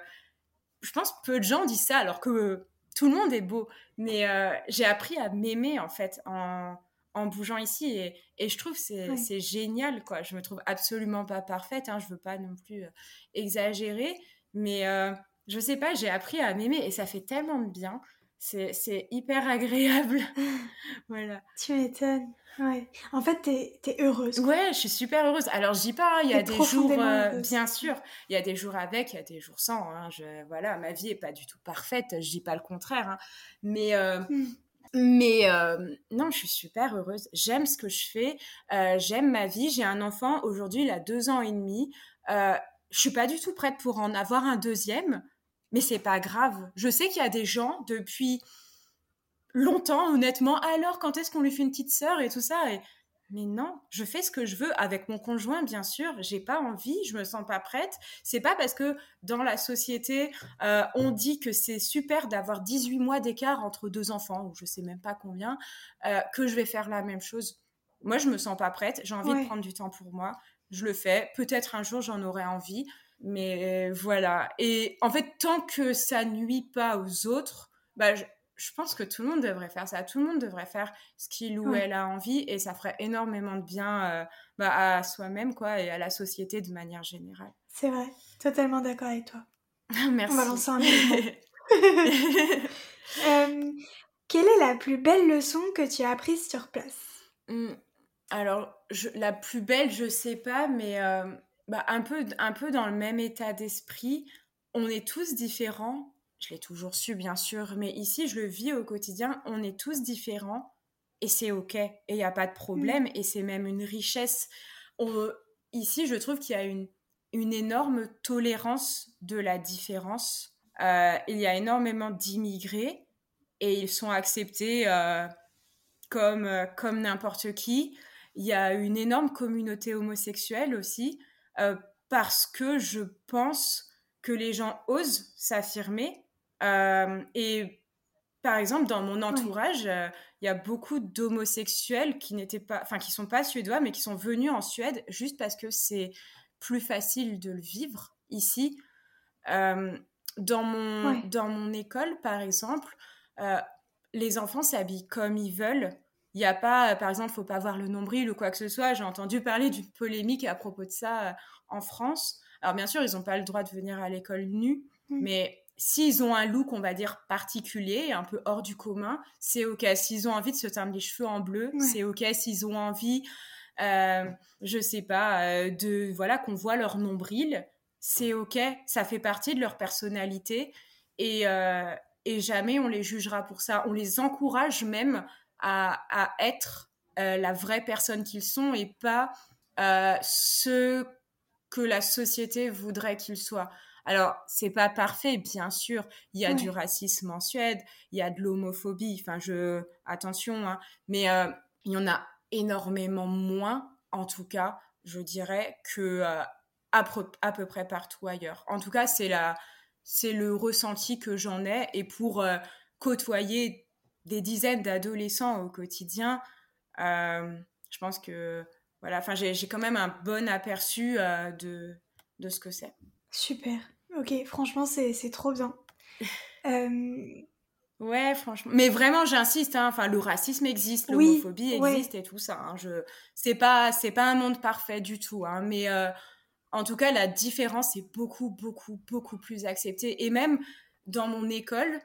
je pense peu de gens disent ça, alors que tout le monde est beau. Mais j'ai appris à m'aimer, en fait, en, en bougeant ici et, et je trouve c'est génial quoi. Je me trouve absolument pas parfaite hein, je veux pas non plus euh, exagérer mais euh, je sais pas j'ai appris à m'aimer et ça fait tellement de bien. C'est hyper agréable. Voilà. Tu m'étonnes ouais. En fait t'es es heureuse ouais je suis super heureuse. Alors je dis pas hein, il y a des jours euh, bien sûr il y a des jours avec il y a des jours sans hein, je, voilà ma vie est pas du tout parfaite je dis pas le contraire hein. mais mmh. Mais euh, non, je suis super heureuse. J'aime ce que je fais. Euh, j'aime ma vie. J'ai un enfant. Aujourd'hui, il a deux ans et demi. Euh, je suis pas du tout prête pour en avoir un deuxième, mais c'est pas grave. Je sais qu'il y a des gens depuis longtemps, honnêtement. Alors, quand est-ce qu'on lui fait une petite sœur? et tout ça et mais non, je fais ce que je veux avec mon conjoint, bien sûr. J'ai pas envie, je me sens pas prête. C'est pas parce que dans la société, euh, on dit que c'est super d'avoir 18 mois d'écart entre deux enfants, ou je sais même pas combien, euh, que je vais faire la même chose. Moi, je me sens pas prête. J'ai envie de prendre du temps pour moi. Je le fais. Peut-être un jour, j'en aurai envie. Mais voilà. Et en fait, tant que ça nuit pas aux autres, bah, je, pense que tout le monde devrait faire ça. Tout le monde devrait faire ce qu'il ou elle a envie et ça ferait énormément de bien bah, à soi-même quoi et à la société de manière générale. C'est vrai, totalement d'accord avec toi. Merci. On va lancer un euh, Quelle est la plus belle leçon que tu as apprise sur place? Mmh, Alors, la plus belle, je sais pas, mais euh, bah, un, peu, un peu dans le même état d'esprit. On est tous différents. Je l'ai toujours su, bien sûr, mais ici, je le vis au quotidien. On est tous différents et c'est OK. Et il n'y a pas de problème. Mmh. Et c'est même une richesse. ici, je trouve qu'il y a une, une énorme tolérance de la différence. Euh, il y a énormément d'immigrés et ils sont acceptés euh, comme, euh, comme n'importe qui. Il y a une énorme communauté homosexuelle aussi, parce que je pense que les gens osent s'affirmer. Et par exemple, dans mon entourage, il y a beaucoup d'homosexuels qui n'étaient pas, enfin, qui sont pas suédois, mais qui sont venus en Suède juste parce que c'est plus facile de le vivre ici. dans, mon, dans mon école, par exemple, les enfants s'habillent comme ils veulent. Il n'y a pas, par exemple, faut pas voir le nombril ou quoi que ce soit. J'ai entendu parler d'une polémique à propos de ça euh, en France. Alors bien sûr, ils n'ont pas le droit de venir à l'école nus, mm. mais s'ils ont un look, on va dire, particulier, un peu hors du commun, c'est OK. S'ils ont envie de se teindre les cheveux en bleu, c'est OK. S'ils ont envie, euh, je sais pas, euh, de voilà qu'on voit leur nombril, c'est OK. Ça fait partie de leur personnalité et, euh, et jamais on les jugera pour ça. On les encourage même à, être euh, la vraie personne qu'ils sont et pas ce que la société voudrait qu'ils soient. Alors, c'est pas parfait, bien sûr. Il y a du racisme en Suède, il y a de l'homophobie. Enfin, je attention, hein. mais euh, il y en a énormément moins, en tout cas, je dirais, que à, peu près partout ailleurs. En tout cas, c'est la, c'est le ressenti que j'en ai. Et pour côtoyer des dizaines d'adolescents au quotidien, euh, je pense que voilà, enfin j'ai quand même un bon aperçu euh, de, de ce que c'est. Super, ok, franchement c'est trop bien. Euh, ouais, franchement. Mais vraiment, j'insiste. Hein, enfin, le racisme existe, l'homophobie existe et tout ça. Hein, je, c'est pas, c'est pas un monde parfait du tout. Hein, mais en tout cas, la différence est beaucoup, beaucoup, beaucoup plus acceptée. Et même dans mon école,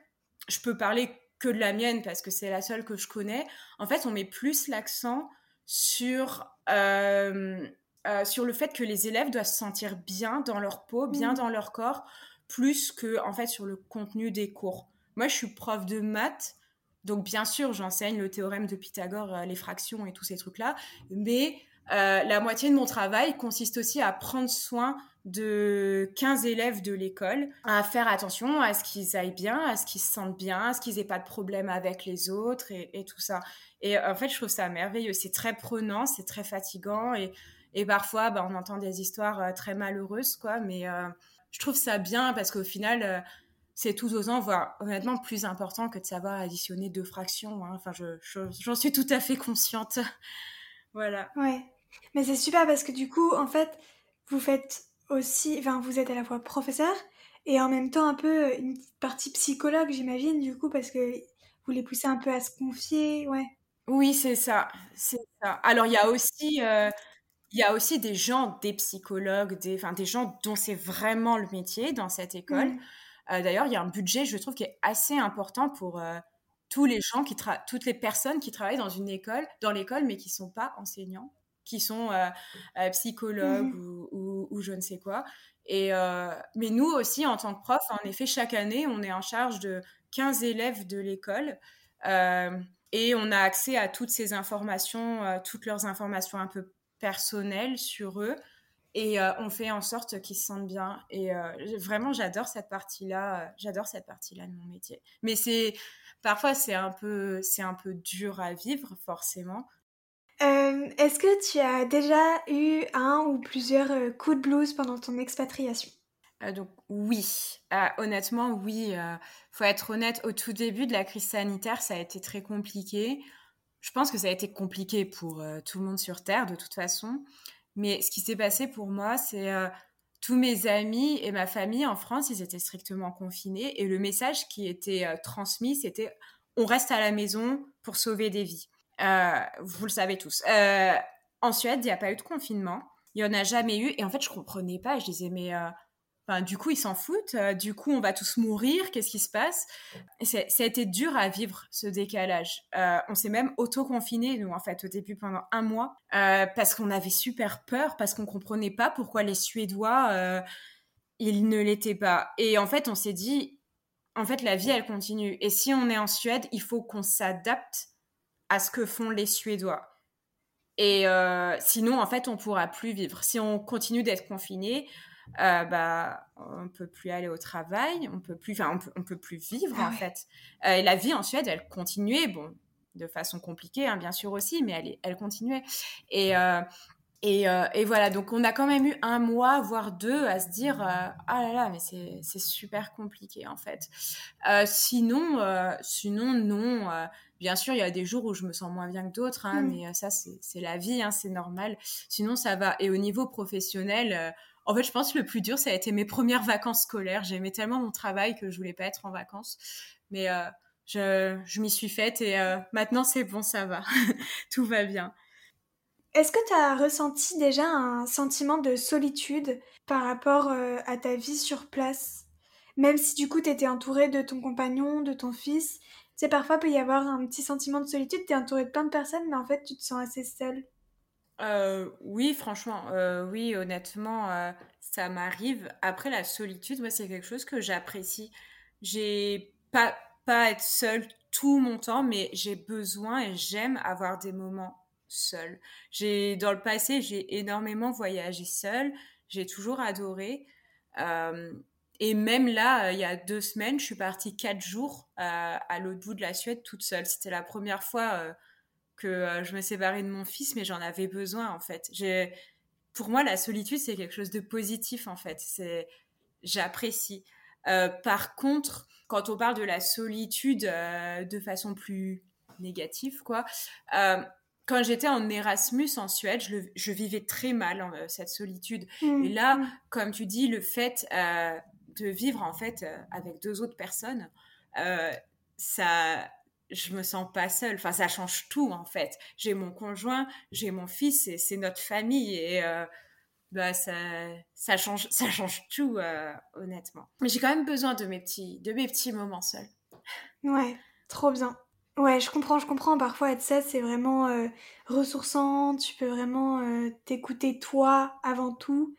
je peux parler que de la mienne parce que c'est la seule que je connais. En fait, on met plus l'accent sur, euh, euh, sur le fait que les élèves doivent se sentir bien dans leur peau, bien mmh. dans leur corps, plus que en fait sur le contenu des cours. Moi, je suis prof de maths, donc bien sûr, j'enseigne le théorème de Pythagore, euh, les fractions et tous ces trucs-là, mais la moitié de mon travail consiste aussi à prendre soin de 15 élèves de l'école à faire attention à ce qu'ils aillent bien, à ce qu'ils se sentent bien, à ce qu'ils aient pas de problème avec les autres et, tout ça. Et en fait, je trouve ça merveilleux. C'est très prenant, c'est très fatigant et, et parfois, bah, on entend des histoires euh, très malheureuses, quoi. Mais euh, je trouve ça bien parce qu'au final, euh, c'est tout aux ans, voire honnêtement plus important que de savoir additionner deux fractions. Hein. Enfin, j'en je, suis tout à fait consciente. voilà. Ouais. Mais c'est super parce que du coup, en fait, vous faites aussi, enfin, vous êtes à la fois professeur et en même temps un peu euh, une partie psychologue, j'imagine, du coup, parce que vous les poussez un peu à se confier, ouais. Oui, c'est ça, c'est ça. Alors, il y a aussi, euh, il y a aussi des gens, des psychologues, des, enfin, des gens dont c'est vraiment le métier dans cette école. Mmh. Euh, d'ailleurs, il y a un budget, je trouve, qui est assez important pour tous les gens qui toutes les personnes qui travaillent dans une école, dans l'école, mais qui sont pas enseignants qui sont euh, euh, psychologues mmh. ou, je ne sais quoi. Et, euh, mais nous aussi, en tant que prof, en effet, chaque année, on est en charge de 15 élèves de l'école et on a accès à toutes ces informations, toutes leurs informations un peu personnelles sur eux et on fait en sorte qu'ils se sentent bien. Et vraiment, j'adore cette partie-là. j'adore cette partie-là de mon métier. Mais c'est parfois c'est un peu c'est un peu dur à vivre forcément euh, est-ce que tu as déjà eu un ou plusieurs euh, coups de blues pendant ton expatriation? Euh, donc oui, honnêtement oui. faut être honnête, au tout début de la crise sanitaire, ça a été très compliqué. Je pense que ça a été compliqué pour tout le monde sur Terre de toute façon. Mais ce qui s'est passé pour moi, c'est tous mes amis et ma famille en France, ils étaient strictement confinés. Et le message qui était transmis, c'était on reste à la maison pour sauver des vies. vous le savez tous. en Suède, il n'y a pas eu de confinement. Il n'y en a jamais eu. Et en fait, je comprenais pas. Je disais, mais du coup, ils s'en foutent. Euh, du coup, on va tous mourir. Qu'est-ce qui se passe? Ça a été dur à vivre ce décalage. Euh, on s'est même auto-confiné, nous, en fait, au début pendant un mois, euh, parce qu'on avait super peur, parce qu'on comprenait pas pourquoi les Suédois, ils ne l'étaient pas. Et en fait, on s'est dit, en fait, la vie, elle continue. Et si on est en Suède, il faut qu'on s'adapte à ce que font les Suédois. Et sinon, en fait, on pourra plus vivre. Si on continue d'être confiné, euh, bah, on peut plus aller au travail, on peut plus, enfin, on peut, on peut plus vivre ah en fait. Euh, et la vie en Suède, elle continuait, bon, de façon compliquée, hein, bien sûr aussi, mais elle, elle continuait. Et, euh, et, et, voilà, donc on a quand même eu un mois, voire deux, à se dire ah là là, mais c'est super compliqué en fait. sinon, sinon non. bien sûr, il y a des jours où je me sens moins bien que d'autres, hein, mmh. mais ça c'est la vie, hein, c'est normal. Sinon, ça va. Et au niveau professionnel en fait, je pense que le plus dur, ça a été mes premières vacances scolaires. J'aimais tellement mon travail que je voulais pas être en vacances. Mais euh, je, m'y suis faite et euh, maintenant, c'est bon, ça va. Tout va bien. Est-ce que tu as ressenti déjà un sentiment de solitude par rapport euh, à ta vie sur place? Même si du coup, tu étais entourée de ton compagnon, de ton fils. Tu sais, parfois, il peut y avoir un petit sentiment de solitude. Tu es entourée de plein de personnes, mais en fait, tu te sens assez seule. Euh, oui, franchement, euh, oui, honnêtement, euh, ça m'arrive. Après, la solitude, moi, c'est quelque chose que j'apprécie. J'ai pas, pas être seule tout mon temps, mais j'ai besoin et j'aime avoir des moments seuls. J'ai, dans le passé, j'ai énormément voyagé seule. J'ai toujours adoré. et même là, il y a deux semaines, je suis partie quatre jours à l'autre bout de la Suède toute seule. C'était la première fois que euh, je me séparais de mon fils, mais j'en avais besoin en fait. Pour moi, la solitude, c'est quelque chose de positif en fait. C'est, j'apprécie. Euh, par contre, quand on parle de la solitude euh, de façon plus négative, quoi, quand j'étais en Erasmus en Suède, je, vivais très mal cette solitude. Mmh, Et là, mmh. comme tu dis, le fait de vivre en fait avec deux autres personnes, ça je me sens pas seule. Enfin, ça change tout en fait. J'ai mon conjoint, j'ai mon fils, et c'est notre famille et euh, bah ça, ça change, ça change tout euh, honnêtement. Mais j'ai quand même besoin de mes petits, de mes petits moments seuls. Ouais, trop bien. Ouais, je comprends, je comprends. Parfois être seule, c'est vraiment euh, ressourçant. Tu peux vraiment t'écouter toi avant tout.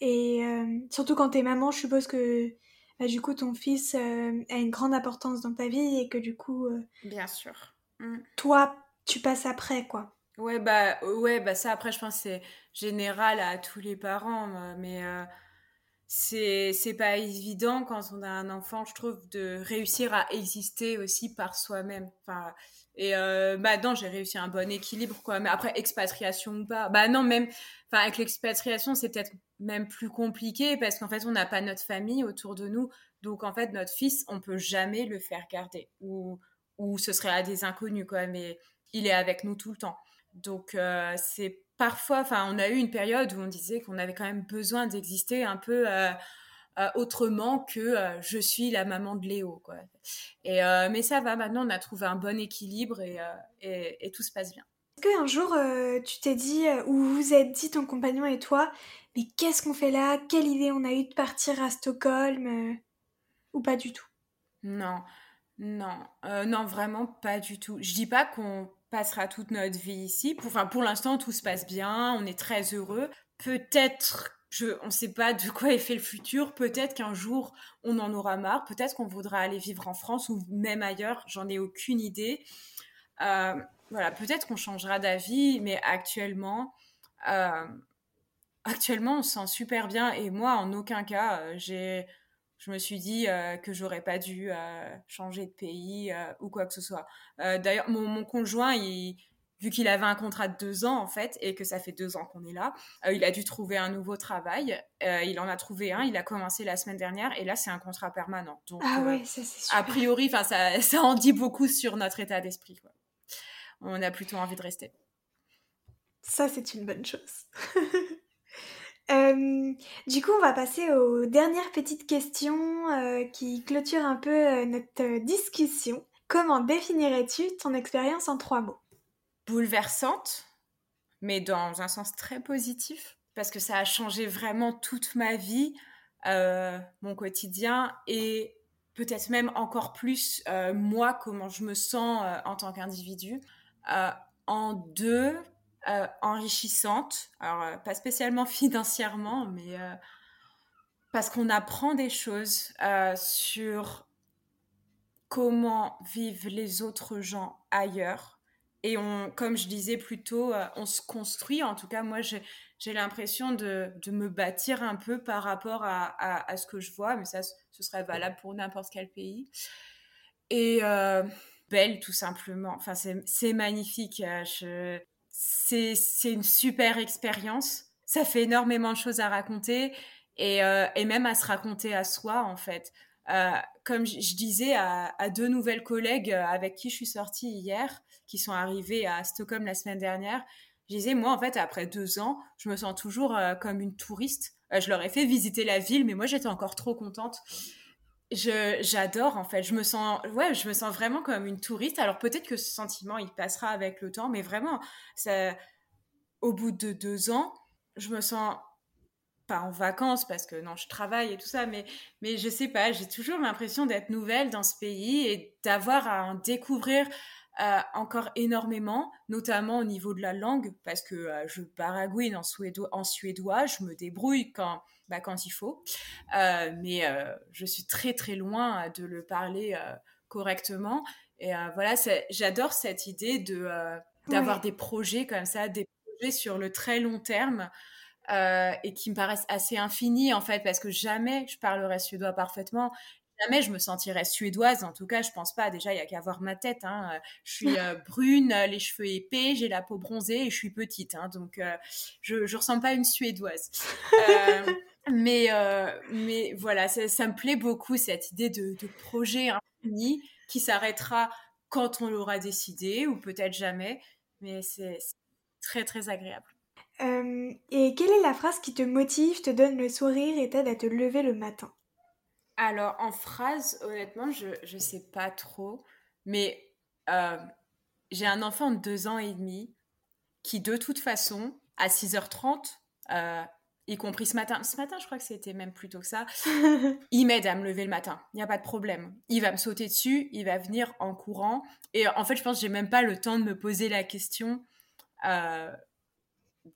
Et surtout quand t'es maman, je suppose que bah, du coup, ton fils euh, a une grande importance dans ta vie et que du coup. Euh, Bien sûr. Mm. Toi, tu passes après, quoi. Ouais, bah, ouais, bah ça, après, je pense c'est général à tous les parents, mais euh, c'est c'est pas évident quand on a un enfant, je trouve, de réussir à exister aussi par soi-même. Enfin, et euh, bah non, j'ai réussi un bon équilibre, quoi. Mais après, expatriation ou pas, bah non, même, enfin, avec l'expatriation, c'est peut-être même plus compliqué parce qu'en fait, on n'a pas notre famille autour de nous. Donc, en fait, notre fils, on peut jamais le faire garder ou, ou ce serait à des inconnus, quoi. Mais il est avec nous tout le temps. Donc, euh, c'est parfois, enfin, on a eu une période où on disait qu'on avait quand même besoin d'exister un peu. Euh, autrement que euh, je suis la maman de Léo. Quoi. Et, euh, mais ça va, maintenant on a trouvé un bon équilibre et, et, tout se passe bien. Est-ce qu'un jour tu t'es dit, ou vous vous êtes dit, ton compagnon et toi, mais qu'est-ce qu'on fait là? Quelle idée on a eu de partir à Stockholm Ou pas du tout? Non, non, non, vraiment pas du tout. Je dis pas qu'on passera toute notre vie ici. Pour, enfin, pour l'instant, tout se passe bien, on est très heureux. Peut-être on ne sait pas de quoi est fait le futur. Peut-être qu'un jour, on en aura marre. Peut-être qu'on voudra aller vivre en France ou même ailleurs. J'en ai aucune idée. Euh, voilà, peut-être qu'on changera d'avis, mais actuellement, euh, actuellement, on se sent super bien. Et moi, en aucun cas, euh, j'ai, je me suis dit que j'aurais pas dû changer de pays ou quoi que ce soit. D'ailleurs, mon, conjoint, il vu qu'il avait un contrat de deux ans en fait et que ça fait deux ans qu'on est là, euh, il a dû trouver un nouveau travail. Euh, il en a trouvé un, il a commencé la semaine dernière et là c'est un contrat permanent. Donc, ah ouais, ça c'est super. A priori, enfin ça, ça en dit beaucoup sur notre état d'esprit. On a plutôt envie de rester. Ça c'est une bonne chose. Euh, du coup, on va passer aux dernières petites questions qui clôturent un peu notre discussion. comment définirais-tu ton expérience en trois mots? Bouleversante, mais dans un sens très positif, parce que ça a changé vraiment toute ma vie, euh, mon quotidien et peut-être même encore plus euh, moi, comment je me sens euh, en tant qu'individu. en deux, enrichissante, alors pas spécialement financièrement, mais parce qu'on apprend des choses sur comment vivent les autres gens ailleurs et on, comme je disais plus tôt, euh, on se construit. En tout cas, moi, j'ai l'impression de, de, me bâtir un peu par rapport à, à, ce que je vois, mais ça, ce serait valable pour n'importe quel pays. Et euh, belle, tout simplement. Enfin, c'est magnifique. Euh, c'est une super expérience. Ça fait énormément de choses à raconter et, et même à se raconter à soi, en fait. comme je, disais à, à, deux nouvelles collègues avec qui je suis sortie hier, qui sont arrivés à Stockholm la semaine dernière, je disais, moi, en fait, après deux ans, je me sens toujours euh, comme une touriste. Euh, je leur ai fait visiter la ville, mais moi, j'étais encore trop contente. j'adore, en fait. Je me sens, ouais, je me sens vraiment comme une touriste. Alors, peut-être que ce sentiment, il passera avec le temps, mais vraiment, ça, au bout de deux ans, je me sens pas en vacances parce que non, je travaille et tout ça, mais, mais je sais pas, j'ai toujours l'impression d'être nouvelle dans ce pays et d'avoir à en découvrir euh, encore énormément, notamment au niveau de la langue, parce que euh, je baragouine en suédois, en suédois, je me débrouille quand, bah, quand il faut, euh, mais je suis très très loin de le parler correctement. Et voilà, j'adore cette idée de d'avoir des projets comme ça, des projets sur le très long terme. et qui me paraissent assez infinis en fait parce que jamais je parlerai suédois parfaitement jamais je me sentirais suédoise. En tout cas, je pense pas. Déjà, il y a qu'à voir ma tête. Hein. Je suis euh, brune, les cheveux épais, j'ai la peau bronzée et je suis petite. Hein. Donc, euh, je, je ressemble pas à une suédoise. Euh, mais, mais voilà, ça, me plaît beaucoup cette idée de, de projet infini qui s'arrêtera quand on l'aura décidé ou peut-être jamais. Mais c'est très très agréable. et quelle est la phrase qui te motive, te donne le sourire et t'aide à te lever le matin? Alors, en phrase, honnêtement, je ne sais pas trop. Mais euh, j'ai un enfant de deux ans et demi qui, de toute façon, à 6h30, euh, y compris ce matin, ce matin, je crois que c'était même plus tôt que ça, il m'aide à me lever le matin. Il n'y a pas de problème. Il va me sauter dessus, il va venir en courant. Et en fait, je pense que j'ai même pas le temps de me poser la question. Euh,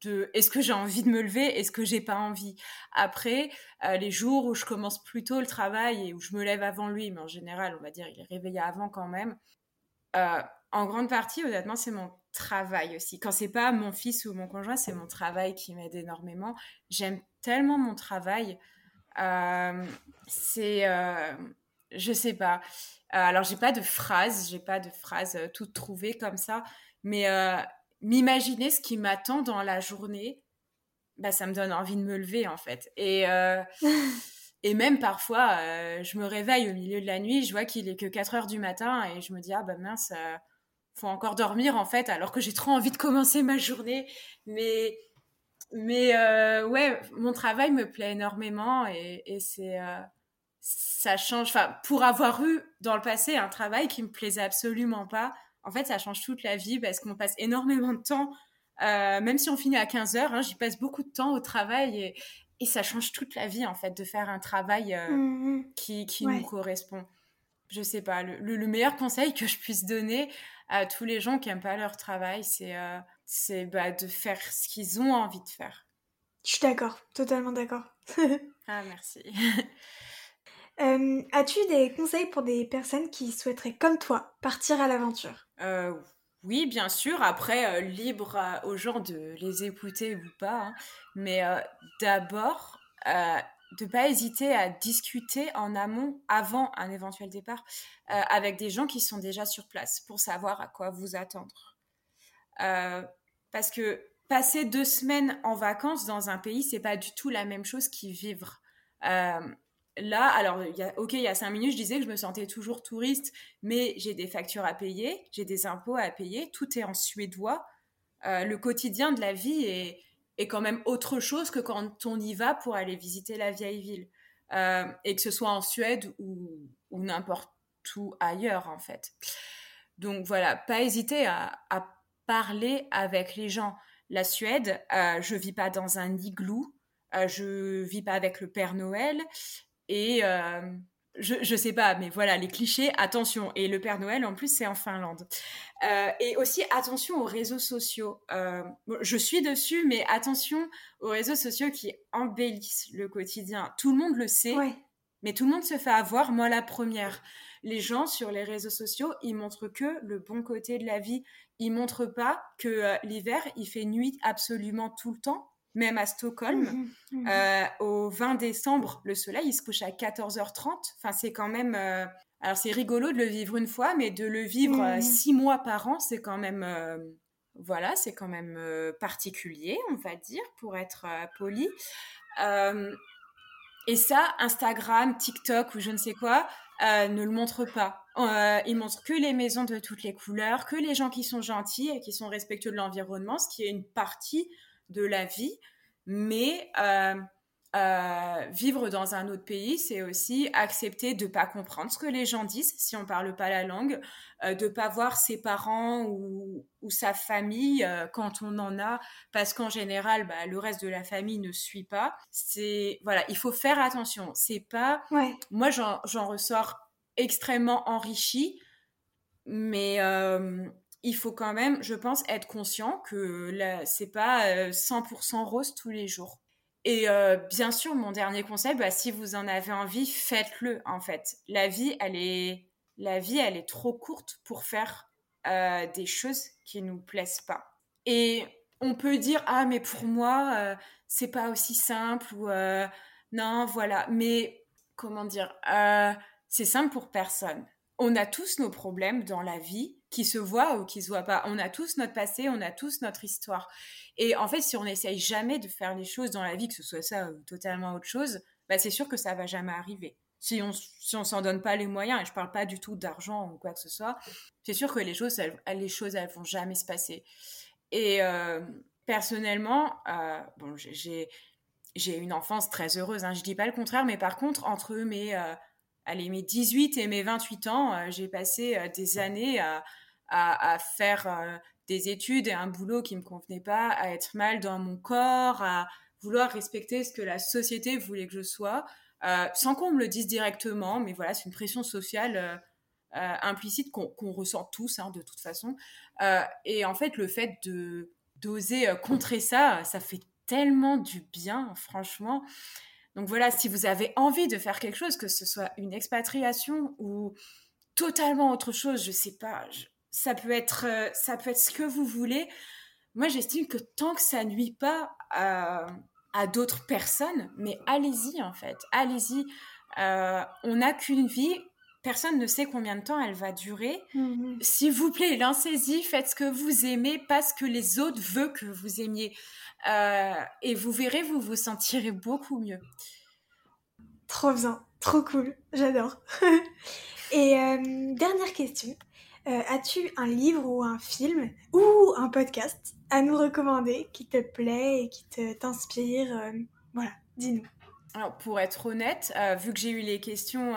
de est-ce que j'ai envie de me lever, est-ce que j'ai pas envie? Après, euh, les jours où je commence plus tôt le travail et où je me lève avant lui, mais en général, on va dire, il est réveillé avant quand même. Euh, en grande partie, honnêtement, c'est mon travail aussi. Quand c'est pas mon fils ou mon conjoint, c'est mon travail qui m'aide énormément. J'aime tellement mon travail. Euh, c'est, je sais pas. alors, j'ai pas de phrase, j'ai pas de phrase toute trouvée comme ça, mais m'imaginer ce qui m'attend dans la journée, bah, ça me donne envie de me lever en fait. Et, euh, et même parfois, euh, je me réveille au milieu de la nuit, je vois qu'il est que 4 heures du matin et je me dis, ah bah mince, euh, faut encore dormir en fait, alors que j'ai trop envie de commencer ma journée. Mais, mais ouais, mon travail me plaît énormément et, et c'est. ça change, enfin, pour avoir eu dans le passé un travail qui me plaisait absolument pas, en fait, ça change toute la vie parce qu'on passe énormément de temps, euh, même si on finit à 15 heures, hein, j'y passe beaucoup de temps au travail et, ça change toute la vie, en fait, de faire un travail euh, mmh, mmh. qui, nous correspond. Je sais pas, le, meilleur conseil que je puisse donner à tous les gens qui n'aiment pas leur travail, c'est euh, c'est bah, de faire ce qu'ils ont envie de faire. Je suis d'accord, totalement d'accord. ah, merci. Euh, as-tu des conseils pour des personnes qui souhaiteraient, comme toi, partir à l'aventure? Euh, Oui, bien sûr. Après, euh, libre aux gens de les écouter ou pas. Hein. Mais d'abord, de ne pas hésiter à discuter en amont, avant un éventuel départ, avec des gens qui sont déjà sur place pour savoir à quoi vous attendre. parce que passer deux semaines en vacances dans un pays, c'est pas du tout la même chose qu'y vivre là, alors, ok, il y a cinq minutes, je disais que je me sentais toujours touriste, mais j'ai des factures à payer, j'ai des impôts à payer, tout est en suédois. Euh, le quotidien de la vie est, quand même autre chose que quand on y va pour aller visiter la vieille ville. Euh, et que ce soit en Suède ou, n'importe tout ailleurs en fait. Donc voilà, pas hésiter à, parler avec les gens. La Suède, euh, je vis pas dans un igloo, euh, je vis pas avec le Père Noël et euh, je, je sais pas, mais voilà, les clichés, attention. Et le Père Noël, en plus, c'est en Finlande. Euh, et aussi, attention aux réseaux sociaux. Euh, je suis dessus, mais attention aux réseaux sociaux qui embellissent le quotidien. Tout le monde le sait, mais tout le monde se fait avoir, moi la première. Les gens sur les réseaux sociaux, ils montrent que le bon côté de la vie. Ils montrent pas que euh, l'hiver, il fait nuit absolument tout le temps même à Stockholm. Mhm, mhm. Euh, au 20 décembre, le soleil, il se couche à 14h30. Enfin, c'est quand même... Euh, alors, c'est rigolo de le vivre une fois, mais de le vivre euh, six mois par an, c'est quand même... voilà, c'est quand même particulier, on va dire, pour être poli. et ça, Instagram, TikTok ou je ne sais quoi, ne le montre pas. Euh, il montre que les maisons de toutes les couleurs, que les gens qui sont gentils et qui sont respectueux de l'environnement, ce qui est une partie de la vie, mais euh, euh, vivre dans un autre pays, c'est aussi accepter de pas comprendre ce que les gens disent si on parle pas la langue, euh, de pas voir ses parents ou, sa famille quand on en a, parce qu'en général, bah, le reste de la famille ne suit pas. C'est voilà, il faut faire attention. C'est pas, moi j'en ressors extrêmement enrichi, mais il faut quand même, je pense, être conscient que c'est pas 100% euh, rose tous les jours. Et euh, bien sûr, mon dernier conseil, bah, si vous en avez envie, faites-le. En fait, la vie, elle est, la vie, elle est trop courte pour faire euh, des choses qui nous plaisent pas. Et on peut dire ah mais pour moi c'est pas aussi simple non voilà. Mais comment dire, c'est simple pour personne on a tous nos problèmes dans la vie qui se voient ou qui se voient pas. On a tous notre passé, on a tous notre histoire. Et en fait, si on n'essaye jamais de faire les choses dans la vie, que ce soit ça ou totalement autre chose, bah c'est sûr que ça va jamais arriver. Si on si on s'en donne pas les moyens, et je parle pas du tout d'argent ou quoi que ce soit, c'est sûr que les choses, elles, les choses, vont jamais se passer. Et euh, personnellement, euh, bon, j'ai j'ai une enfance très heureuse. Hein, je dis pas le contraire, mais par contre, entre mes euh, allez, mes 18 et mes 28 ans, euh, j'ai passé euh, des années à, à, faire euh, des études et un boulot qui me convenait pas, à être mal dans mon corps, à vouloir respecter ce que la société voulait que je sois, sans qu'on me le dise directement, mais voilà, c'est une pression sociale implicite qu'on ressent tous, hein, de toute façon. et en fait, le fait de d'oser contrer ça, ça fait tellement du bien, franchement. Donc voilà, si vous avez envie de faire quelque chose, que ce soit une expatriation ou totalement autre chose, je sais pas, ça peut être euh, ça peut être ce que vous voulez. Moi, j'estime que tant que ça nuit pas à, d'autres personnes, mais allez-y en fait, allez-y. Euh, on n'a qu'une vie, personne ne sait combien de temps elle va durer. Mm-hmm. S'il vous plaît, lancez-y, faites ce que vous aimez, pas ce que les autres veulent que vous aimiez. Euh, et vous verrez, vous vous sentirez beaucoup mieux. Trop bien, trop cool, j'adore. et euh, dernière question, euh, as-tu un livre ou un film ou un podcast à nous recommander qui te plaît et qui t'inspire Voilà, dis-nous. Alors, pour être honnête, vu que j'ai eu les questions,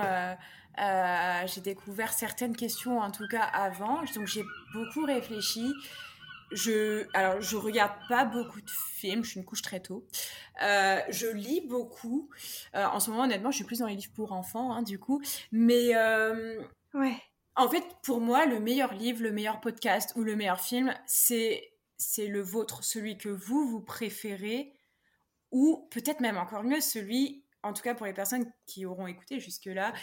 j'ai découvert certaines questions en tout cas avant, donc j'ai beaucoup réfléchi je, alors, je regarde pas beaucoup de films, je suis une couche très tôt. Euh, je lis beaucoup. Euh, en ce moment, honnêtement, je suis plus dans les livres pour enfants, hein, du coup. Mais euh, ouais. En fait, pour moi, le meilleur livre, le meilleur podcast ou le meilleur film, c'est c'est le vôtre, celui que vous vous préférez, ou peut-être même encore mieux, celui, en tout cas pour les personnes qui auront écouté jusque-là,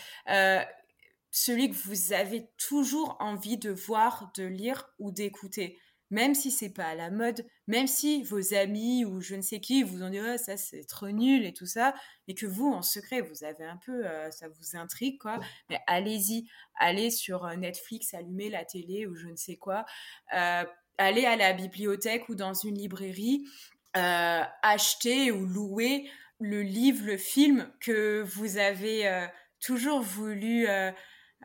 celui que vous avez toujours envie de voir, de lire ou d'écouter. Même si c'est pas à la mode, même si vos amis ou je ne sais qui vous ont dit oh, ça c'est trop nul et tout ça, et que vous en secret vous avez un peu euh, ça vous intrigue quoi, mais allez-y, allez sur euh, Netflix, allumez la télé ou je ne sais quoi, euh, allez à la bibliothèque ou dans une librairie, acheter ou louer le livre, le film que vous avez toujours voulu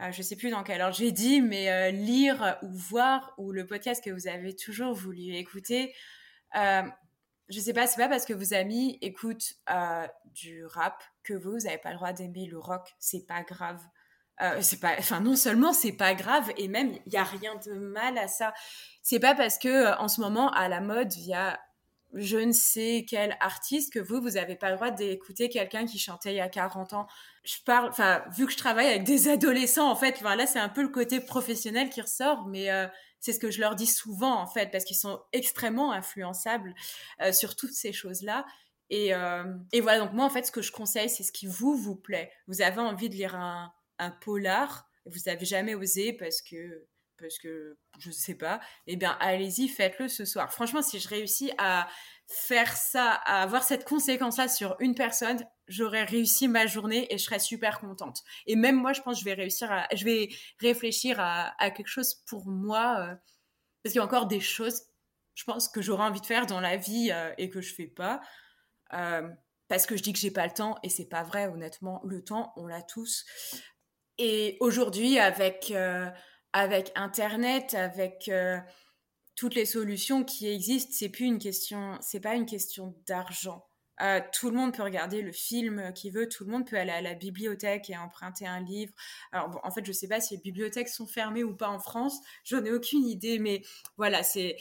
euh, je sais plus dans quel ordre j'ai dit, mais euh, lire ou voir ou le podcast que vous avez toujours voulu écouter. Euh, je sais pas, c'est pas parce que vos amis écoutent euh, du rap que vous, n'avez pas le droit d'aimer le rock. C'est pas grave. euh, c'est pas, enfin non seulement c'est pas grave et même il y a rien de mal à ça. C'est pas parce que euh, en ce moment à la mode il y a je ne sais quel artiste que vous vous avez pas le droit d'écouter quelqu'un qui chantait il y a 40 ans. Je parle, enfin vu que je travaille avec des adolescents en fait, là c'est un peu le côté professionnel qui ressort, mais euh, c'est ce que je leur dis souvent en fait parce qu'ils sont extrêmement influençables sur toutes ces choses là. Et, et, voilà, donc moi, en fait, ce que je conseille, c'est ce qui vous, vous plaît. Vous avez envie de lire un, un polar, vous n'avez jamais osé parce que parce que je sais pas, eh bien allez-y, faites-le ce soir. Franchement, si je réussis à faire ça, à avoir cette conséquence-là sur une personne, j'aurais réussi ma journée et je serais super contente. Et même moi, je pense que je vais réussir à, je vais réfléchir à, quelque chose pour moi, euh, parce qu'il y a encore des choses, je pense que j'aurais envie de faire dans la vie euh, et que je fais pas. Euh, parce que je dis que j'ai pas le temps et c'est pas vrai honnêtement le temps on l'a tous et aujourd'hui, avec, avec Internet, avec euh, toutes les solutions qui existent, c'est plus une question, c'est pas une question d'argent. Euh, tout le monde peut regarder le film qu'il veut, tout le monde peut aller à la bibliothèque et emprunter un livre. Alors, en fait, je sais pas si les bibliothèques sont fermées ou pas en France, j'en ai aucune idée, mais voilà, c'est,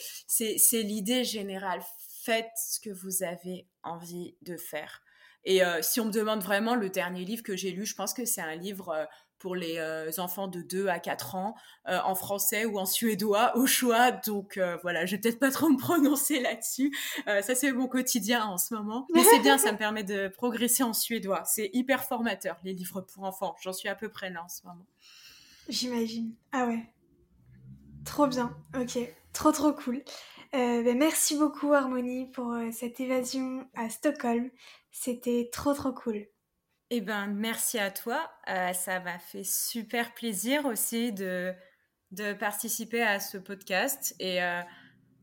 l'idée générale. Faites ce que vous avez envie de faire. Et si on me demande vraiment le dernier livre que j'ai lu, je pense que c'est un livre pour les euh, enfants de 2 à 4 ans euh, en français ou en suédois au choix. Donc euh, voilà, je vais peut-être pas trop me prononcer là-dessus. ça c'est mon quotidien en ce moment. Mais c'est bien, ça me permet de progresser en suédois. C'est hyper formateur les livres pour enfants. J'en suis à peu près là en ce moment. J'imagine. Ah ouais. Trop bien. Ok. Trop trop cool. Ben, merci beaucoup Harmonie pour cette évasion à Stockholm. C'était trop trop cool. Eh ben, merci à toi. Euh, ça m'a fait super plaisir aussi de, participer à ce podcast. Et euh,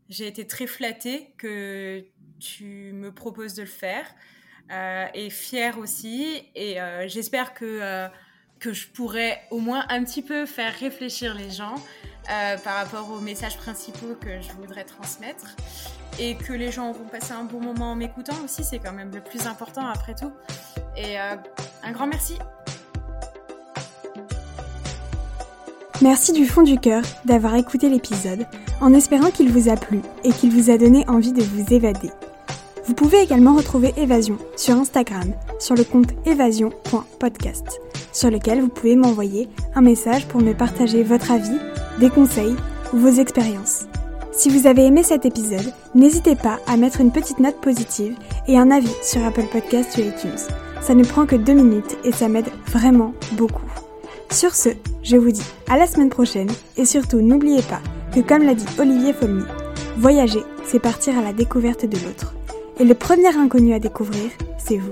j'ai été très flattée que tu me proposes de le faire. Euh, et fière aussi. Et j'espère que, que je pourrai au moins un petit peu faire réfléchir les gens par rapport aux messages principaux que je voudrais transmettre. Et que les gens auront passé un bon moment en m'écoutant aussi. C'est quand même le plus important après tout. Et euh, un grand merci. Merci du fond du cœur d'avoir écouté l'épisode, en espérant qu'il vous a plu et qu'il vous a donné envie de vous évader. Vous pouvez également retrouver Évasion sur Instagram, sur le compte évasion.podcast, sur lequel vous pouvez m'envoyer un message pour me partager votre avis, des conseils ou vos expériences. Si vous avez aimé cet épisode, n'hésitez pas à mettre une petite note positive et un avis sur Apple Podcasts ou iTunes. Ça ne prend que deux minutes et ça m'aide vraiment beaucoup. Sur ce, je vous dis à la semaine prochaine et surtout n'oubliez pas que comme l'a dit Olivier Folmy, voyager, c'est partir à la découverte de l'autre. Et le premier inconnu à découvrir, c'est vous.